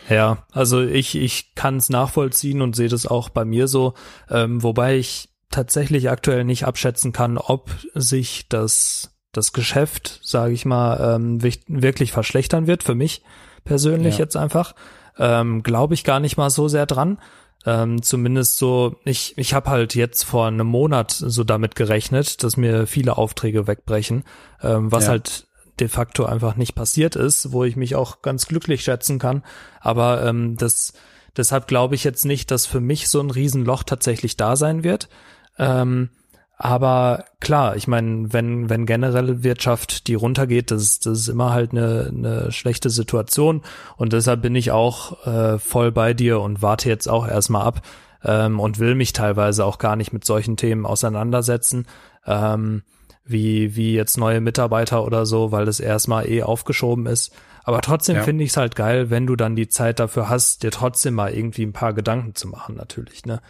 Ja, also ich, ich kann es nachvollziehen und sehe das auch bei mir so, ähm, wobei ich tatsächlich aktuell nicht abschätzen kann, ob sich das das Geschäft, sage ich mal, ähm, wirklich verschlechtern wird, für mich persönlich ja. jetzt einfach, ähm, glaube ich gar nicht mal so sehr dran. Ähm, zumindest so, ich, ich habe halt jetzt vor einem Monat so damit gerechnet, dass mir viele Aufträge wegbrechen, ähm, was ja. halt de facto einfach nicht passiert ist, wo ich mich auch ganz glücklich schätzen kann. Aber ähm, das, deshalb glaube ich jetzt nicht, dass für mich so ein Riesenloch tatsächlich da sein wird. Ähm, aber klar, ich meine, wenn, wenn generelle Wirtschaft die runtergeht, das ist, das ist immer halt eine, eine schlechte Situation. Und deshalb bin ich auch äh, voll bei dir und warte jetzt auch erstmal ab ähm, und will mich teilweise auch gar nicht mit solchen Themen auseinandersetzen. Ähm, wie, wie jetzt neue Mitarbeiter oder so, weil das erstmal eh aufgeschoben ist. Aber trotzdem ja. finde ich es halt geil, wenn du dann die Zeit dafür hast, dir trotzdem mal irgendwie ein paar Gedanken zu machen, natürlich, ne?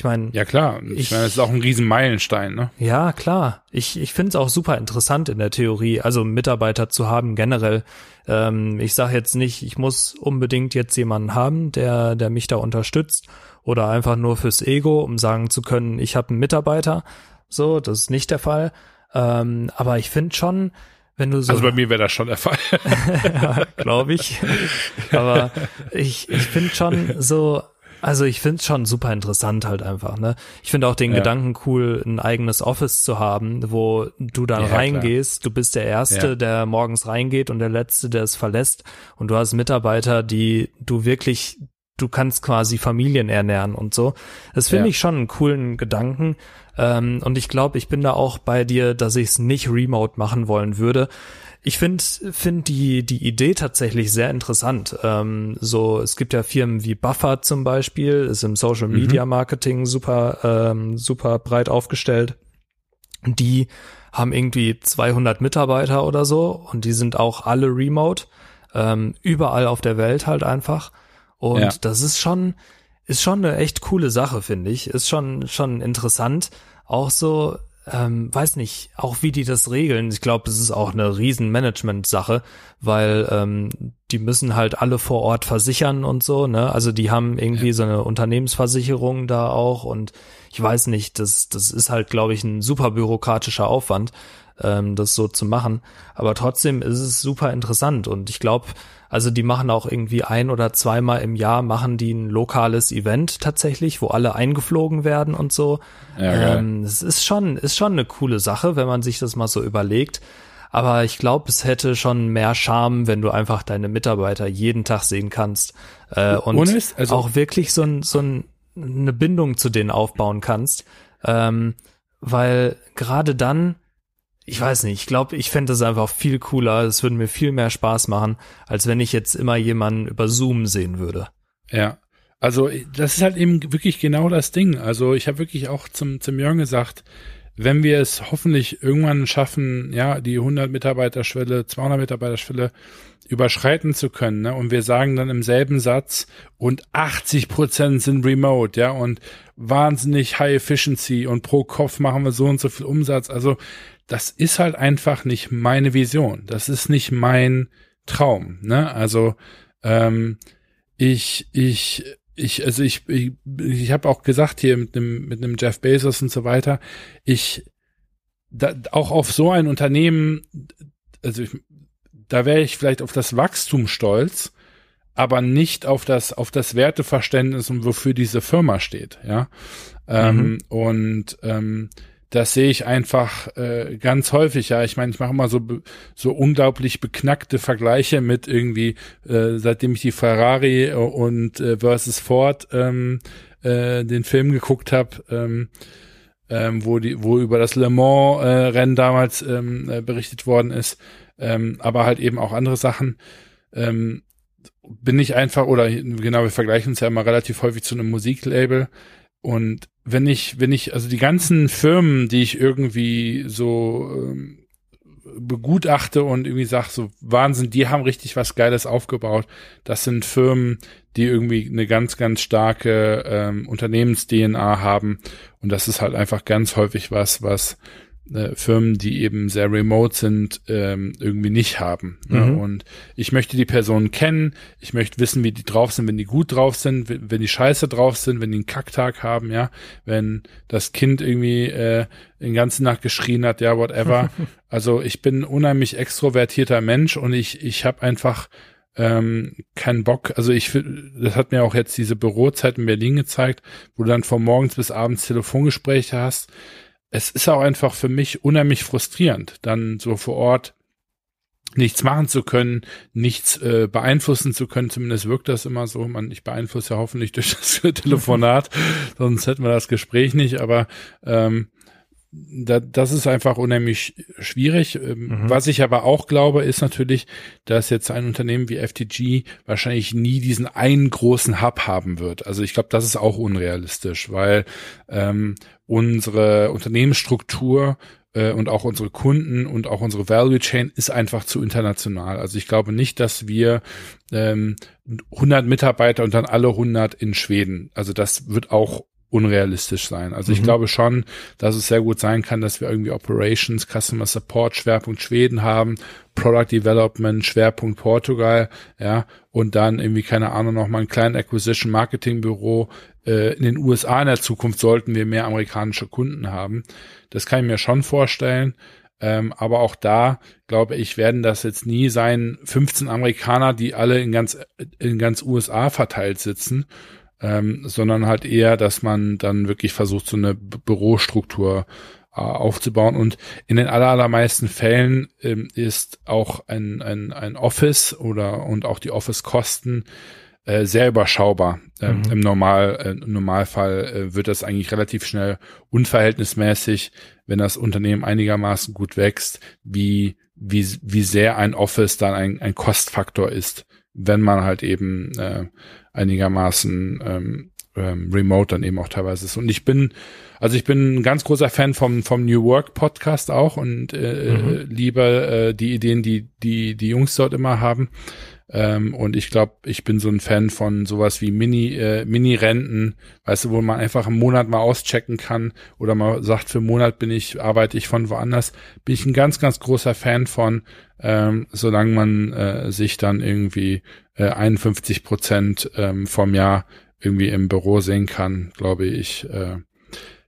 Ich meine. Ja, klar. Ich, ich meine, das ist auch ein Riesenmeilenstein, ne? Ja, klar. Ich, ich finde es auch super interessant in der Theorie, also Mitarbeiter zu haben generell. Ähm, ich sage jetzt nicht, ich muss unbedingt jetzt jemanden haben, der, der mich da unterstützt oder einfach nur fürs Ego, um sagen zu können, ich habe einen Mitarbeiter. So, das ist nicht der Fall. Ähm, aber ich finde schon, wenn du so. Also bei mir wäre das schon der Fall. ja, glaube ich. Aber ich, ich finde schon so, also ich finde es schon super interessant halt einfach, ne? Ich finde auch den ja. Gedanken cool, ein eigenes Office zu haben, wo du dann ja, reingehst, klar. du bist der Erste, ja. der morgens reingeht und der Letzte, der es verlässt und du hast Mitarbeiter, die du wirklich, du kannst quasi Familien ernähren und so. Das finde ich schon einen coolen Gedanken ähm, und ich glaube, ich bin da auch bei dir, dass ich es nicht remote machen wollen würde ich finde find die, die Idee tatsächlich sehr interessant. Ähm, so, es gibt ja Firmen wie Buffer zum Beispiel, ist im Social mhm. Media Marketing super, ähm, super breit aufgestellt. Die haben irgendwie 200 Mitarbeiter oder so und die sind auch alle remote, ähm, überall auf der Welt halt einfach. Und ja. das ist schon, ist schon eine echt coole Sache, finde ich. Ist schon, schon interessant. Auch so, ähm, weiß nicht, auch wie die das regeln. Ich glaube, es ist auch eine riesen Management-Sache, weil ähm, die müssen halt alle vor Ort versichern und so, ne? Also die haben irgendwie ja. so eine Unternehmensversicherung da auch und ich weiß nicht, das, das ist halt, glaube ich, ein super bürokratischer Aufwand, ähm, das so zu machen. Aber trotzdem ist es super interessant und ich glaube, also die machen auch irgendwie ein oder zweimal im Jahr machen die ein lokales Event tatsächlich, wo alle eingeflogen werden und so. Ja, ähm, es ist schon, ist schon eine coole Sache, wenn man sich das mal so überlegt. Aber ich glaube, es hätte schon mehr Charme, wenn du einfach deine Mitarbeiter jeden Tag sehen kannst äh, und also auch wirklich so, ein, so ein, eine Bindung zu denen aufbauen kannst. Ähm, weil gerade dann ich weiß nicht, ich glaube, ich fände das einfach viel cooler. Es würde mir viel mehr Spaß machen, als wenn ich jetzt immer jemanden über Zoom sehen würde. Ja. Also das ist halt eben wirklich genau das Ding. Also ich habe wirklich auch zum, zum Jörn gesagt, wenn wir es hoffentlich irgendwann schaffen, ja, die 100 Mitarbeiter-Schwelle, 200 Mitarbeiter-Schwelle überschreiten zu können, ne? und wir sagen dann im selben Satz, und 80 Prozent sind remote, ja, und wahnsinnig High Efficiency und pro Kopf machen wir so und so viel Umsatz. Also das ist halt einfach nicht meine Vision. Das ist nicht mein Traum. Ne? Also ähm, ich, ich, ich, also ich, ich, ich habe auch gesagt hier mit einem mit einem Jeff Bezos und so weiter. Ich da, auch auf so ein Unternehmen, also ich, da wäre ich vielleicht auf das Wachstum stolz, aber nicht auf das auf das Werteverständnis und wofür diese Firma steht. Ja ähm, mhm. und ähm, das sehe ich einfach äh, ganz häufig. Ja, ich meine, ich mache immer so so unglaublich beknackte Vergleiche mit irgendwie, äh, seitdem ich die Ferrari und äh, versus Ford ähm, äh, den Film geguckt habe. Ähm, ähm, wo die, wo über das Le Mans äh, Rennen damals ähm, äh, berichtet worden ist, ähm, aber halt eben auch andere Sachen. Ähm, bin ich einfach oder genau, wir vergleichen uns ja immer relativ häufig zu einem Musiklabel und wenn ich, wenn ich, also die ganzen Firmen, die ich irgendwie so ähm, begutachte und irgendwie sag, so Wahnsinn, die haben richtig was Geiles aufgebaut. Das sind Firmen, die irgendwie eine ganz, ganz starke ähm, Unternehmens-DNA haben. Und das ist halt einfach ganz häufig was, was äh, Firmen, die eben sehr remote sind, ähm, irgendwie nicht haben. Ne? Mhm. Und ich möchte die Personen kennen, ich möchte wissen, wie die drauf sind, wenn die gut drauf sind, wenn die scheiße drauf sind, wenn die einen Kacktag haben, ja, wenn das Kind irgendwie äh, den ganzen Nacht geschrien hat, ja, whatever. also ich bin ein unheimlich extrovertierter Mensch und ich, ich habe einfach ähm, keinen Bock. Also ich das hat mir auch jetzt diese Bürozeit in Berlin gezeigt, wo du dann von morgens bis abends Telefongespräche hast es ist auch einfach für mich unheimlich frustrierend, dann so vor Ort nichts machen zu können, nichts äh, beeinflussen zu können. Zumindest wirkt das immer so. Man, ich beeinflusse ja hoffentlich durch das Telefonat, sonst hätten wir das Gespräch nicht. Aber ähm, da, das ist einfach unheimlich schwierig. Ähm, mhm. Was ich aber auch glaube, ist natürlich, dass jetzt ein Unternehmen wie FTG wahrscheinlich nie diesen einen großen Hub haben wird. Also ich glaube, das ist auch unrealistisch, weil ähm, unsere Unternehmensstruktur äh, und auch unsere Kunden und auch unsere Value Chain ist einfach zu international. Also ich glaube nicht, dass wir ähm, 100 Mitarbeiter und dann alle 100 in Schweden. Also das wird auch unrealistisch sein. Also ich mhm. glaube schon, dass es sehr gut sein kann, dass wir irgendwie Operations, Customer Support, Schwerpunkt Schweden haben, Product Development, Schwerpunkt Portugal, ja, und dann irgendwie, keine Ahnung, noch mal ein kleines Acquisition Marketing Büro äh, in den USA in der Zukunft sollten wir mehr amerikanische Kunden haben. Das kann ich mir schon vorstellen. Ähm, aber auch da, glaube ich, werden das jetzt nie sein, 15 Amerikaner, die alle in ganz, in ganz USA verteilt sitzen ähm, sondern halt eher, dass man dann wirklich versucht, so eine Bürostruktur äh, aufzubauen. Und in den allermeisten Fällen ähm, ist auch ein, ein, ein Office oder und auch die Office-Kosten äh, sehr überschaubar. Ähm, mhm. Im Normal, äh, im Normalfall äh, wird das eigentlich relativ schnell unverhältnismäßig, wenn das Unternehmen einigermaßen gut wächst, wie wie, wie sehr ein Office dann ein, ein Kostfaktor ist, wenn man halt eben äh, einigermaßen ähm, ähm, remote dann eben auch teilweise ist. Und ich bin, also ich bin ein ganz großer Fan vom, vom New Work Podcast auch und äh, mhm. liebe äh, die Ideen, die, die die Jungs dort immer haben. Ähm, und ich glaube, ich bin so ein Fan von sowas wie Mini, äh, Mini-Renten, weißt du, wo man einfach einen Monat mal auschecken kann oder man sagt, für einen Monat bin ich, arbeite ich von woanders. Bin ich ein ganz, ganz großer Fan von, ähm, solange man äh, sich dann irgendwie äh, 51 Prozent ähm, vom Jahr irgendwie im Büro sehen kann, glaube ich, äh,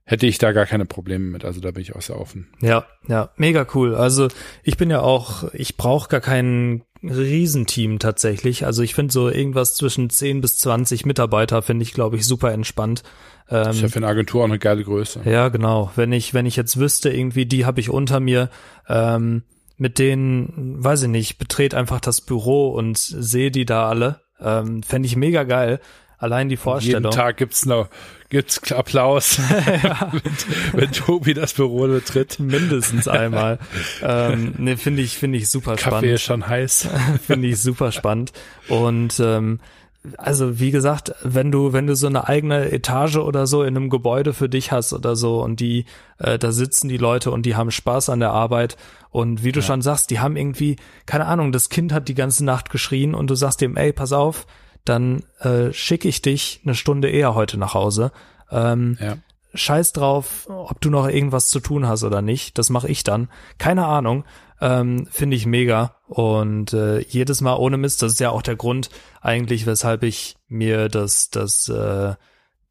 hätte ich da gar keine Probleme mit. Also da bin ich auch sehr offen. Ja, ja, mega cool. Also ich bin ja auch, ich brauche gar kein Riesenteam tatsächlich. Also ich finde so irgendwas zwischen 10 bis 20 Mitarbeiter finde ich, glaube ich, super entspannt. Ähm, ist ja für eine Agentur auch eine geile Größe. Ja, genau. Wenn ich, wenn ich jetzt wüsste, irgendwie, die habe ich unter mir, ähm, mit denen, weiß ich nicht, betrete einfach das Büro und sehe die da alle. Ähm, Fände ich mega geil. Allein die Vorstellung. Jeden Tag gibt's noch gibt's Applaus, wenn, wenn, Tobi das Büro betritt. Mindestens einmal. ähm, ne, finde ich finde ich super Kaffee spannend. Kaffee ist schon heiß. finde ich super spannend und ähm, also wie gesagt, wenn du wenn du so eine eigene Etage oder so in einem Gebäude für dich hast oder so und die äh, da sitzen die Leute und die haben Spaß an der Arbeit und wie du ja. schon sagst, die haben irgendwie keine Ahnung, das Kind hat die ganze Nacht geschrien und du sagst dem, ey, pass auf, dann äh, schicke ich dich eine Stunde eher heute nach Hause. Ähm, ja. Scheiß drauf, ob du noch irgendwas zu tun hast oder nicht. Das mache ich dann. Keine Ahnung. Ähm, Finde ich mega. Und äh, jedes Mal ohne Mist, das ist ja auch der Grund eigentlich, weshalb ich mir das, das, äh,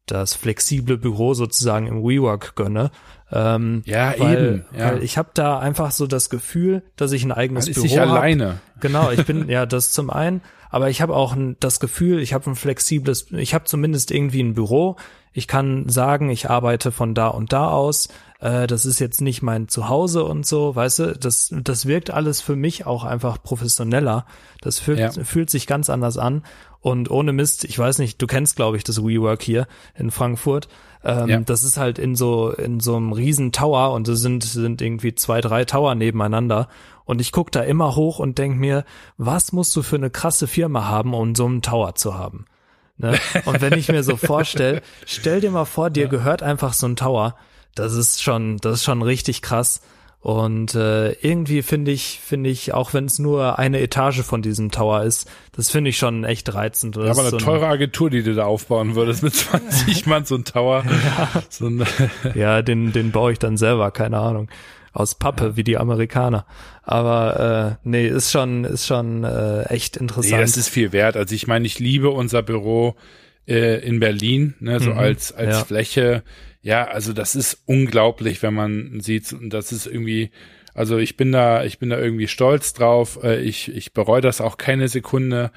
das flexible Büro sozusagen im WeWork gönne. Ähm, ja, weil, eben. Ja. Weil ich habe da einfach so das Gefühl, dass ich ein eigenes Man Büro habe. alleine. Genau, ich bin ja das zum einen aber ich habe auch das Gefühl, ich habe ein flexibles, ich habe zumindest irgendwie ein Büro. Ich kann sagen, ich arbeite von da und da aus. Äh, das ist jetzt nicht mein Zuhause und so, weißt du, das, das wirkt alles für mich auch einfach professioneller. Das fühlt, ja. fühlt sich ganz anders an. Und ohne Mist, ich weiß nicht, du kennst, glaube ich, das WeWork hier in Frankfurt. Ähm, ja. Das ist halt in so in so einem riesen Tower und es sind sind irgendwie zwei drei Tower nebeneinander und ich guck da immer hoch und denk mir, was musst du für eine krasse Firma haben, um so einen Tower zu haben? Ne? Und wenn ich mir so vorstell, stell dir mal vor, dir ja. gehört einfach so ein Tower. Das ist schon, das ist schon richtig krass. Und äh, irgendwie finde ich, finde ich, auch wenn es nur eine Etage von diesem Tower ist, das finde ich schon echt reizend. Das ja, aber eine so teure Agentur, die du da aufbauen würdest mit 20 Mann so ein Tower. Ja, so ein ja den, den baue ich dann selber, keine Ahnung aus Pappe wie die Amerikaner. Aber äh, nee, ist schon ist schon äh, echt interessant. Nee, das ist viel wert. Also ich meine, ich liebe unser Büro äh, in Berlin, ne, so mhm. als als ja. Fläche. Ja, also das ist unglaublich, wenn man sieht, und das ist irgendwie also ich bin da, ich bin da irgendwie stolz drauf. Äh, ich, ich bereue das auch keine Sekunde.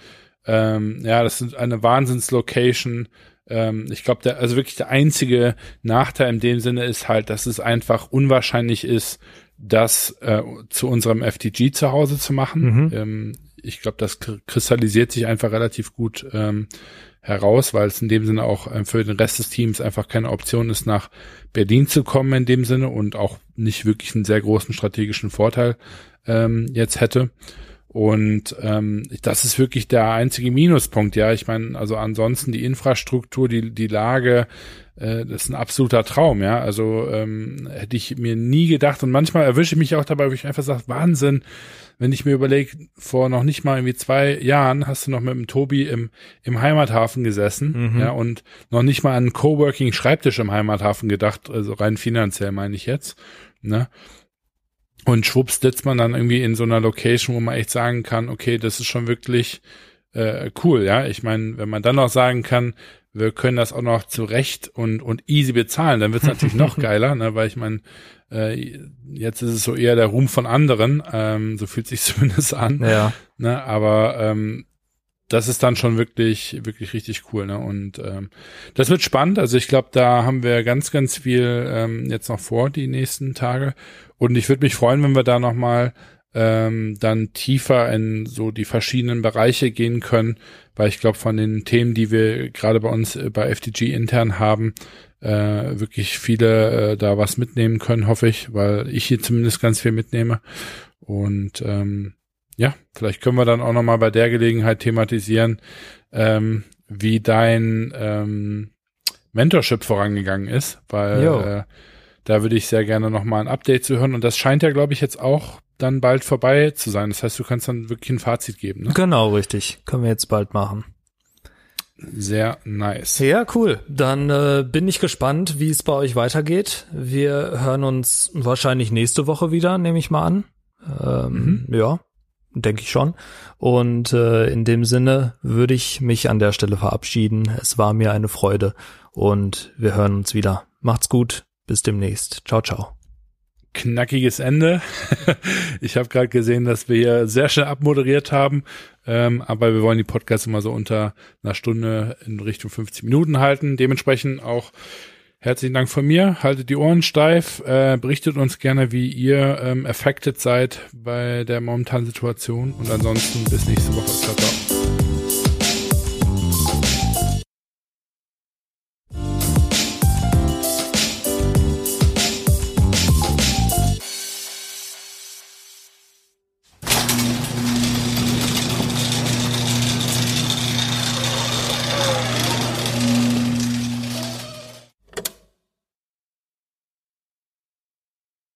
Ähm, ja, das ist eine Wahnsinnslocation. Ähm, ich glaube, der, also wirklich der einzige Nachteil in dem Sinne ist halt, dass es einfach unwahrscheinlich ist, das äh, zu unserem FTG zu Hause zu machen. Mhm. Ähm, ich glaube, das kristallisiert sich einfach relativ gut ähm, heraus, weil es in dem Sinne auch äh, für den Rest des Teams einfach keine Option ist, nach Berlin zu kommen in dem Sinne und auch nicht wirklich einen sehr großen strategischen Vorteil ähm, jetzt hätte. Und ähm, das ist wirklich der einzige Minuspunkt, ja. Ich meine, also ansonsten die Infrastruktur, die, die Lage, äh, das ist ein absoluter Traum, ja. Also ähm, hätte ich mir nie gedacht und manchmal erwische ich mich auch dabei, wo ich einfach sage, Wahnsinn, wenn ich mir überlege, vor noch nicht mal irgendwie zwei Jahren hast du noch mit dem Tobi im, im Heimathafen gesessen, mhm. ja, und noch nicht mal an einen Coworking-Schreibtisch im Heimathafen gedacht, also rein finanziell meine ich jetzt, ne. Und schwupps sitzt man dann irgendwie in so einer Location, wo man echt sagen kann, okay, das ist schon wirklich äh, cool, ja. Ich meine, wenn man dann noch sagen kann, wir können das auch noch zurecht und, und easy bezahlen, dann wird es natürlich noch geiler, ne, weil ich meine, äh, jetzt ist es so eher der Ruhm von anderen, ähm, so fühlt sich zumindest an. Ja. Ne, aber ähm, das ist dann schon wirklich, wirklich richtig cool. Ne? Und ähm, das wird spannend. Also ich glaube, da haben wir ganz, ganz viel ähm, jetzt noch vor, die nächsten Tage. Und ich würde mich freuen, wenn wir da nochmal ähm, dann tiefer in so die verschiedenen Bereiche gehen können, weil ich glaube, von den Themen, die wir gerade bei uns äh, bei FDG intern haben, äh, wirklich viele äh, da was mitnehmen können, hoffe ich, weil ich hier zumindest ganz viel mitnehme. Und ähm, ja, vielleicht können wir dann auch nochmal bei der Gelegenheit thematisieren, ähm, wie dein ähm, Mentorship vorangegangen ist, weil äh, da würde ich sehr gerne nochmal ein Update zu hören. Und das scheint ja, glaube ich, jetzt auch dann bald vorbei zu sein. Das heißt, du kannst dann wirklich ein Fazit geben. Ne? Genau, richtig. Können wir jetzt bald machen. Sehr nice. Ja, cool. Dann äh, bin ich gespannt, wie es bei euch weitergeht. Wir hören uns wahrscheinlich nächste Woche wieder, nehme ich mal an. Ähm, mhm. Ja, denke ich schon. Und äh, in dem Sinne würde ich mich an der Stelle verabschieden. Es war mir eine Freude und wir hören uns wieder. Macht's gut. Bis demnächst. Ciao, ciao knackiges Ende. ich habe gerade gesehen, dass wir hier sehr schnell abmoderiert haben, ähm, aber wir wollen die Podcasts immer so unter einer Stunde in Richtung 50 Minuten halten. Dementsprechend auch herzlichen Dank von mir. Haltet die Ohren steif, äh, berichtet uns gerne, wie ihr ähm, affected seid bei der momentanen Situation und ansonsten bis nächste Woche. Ciao, ciao.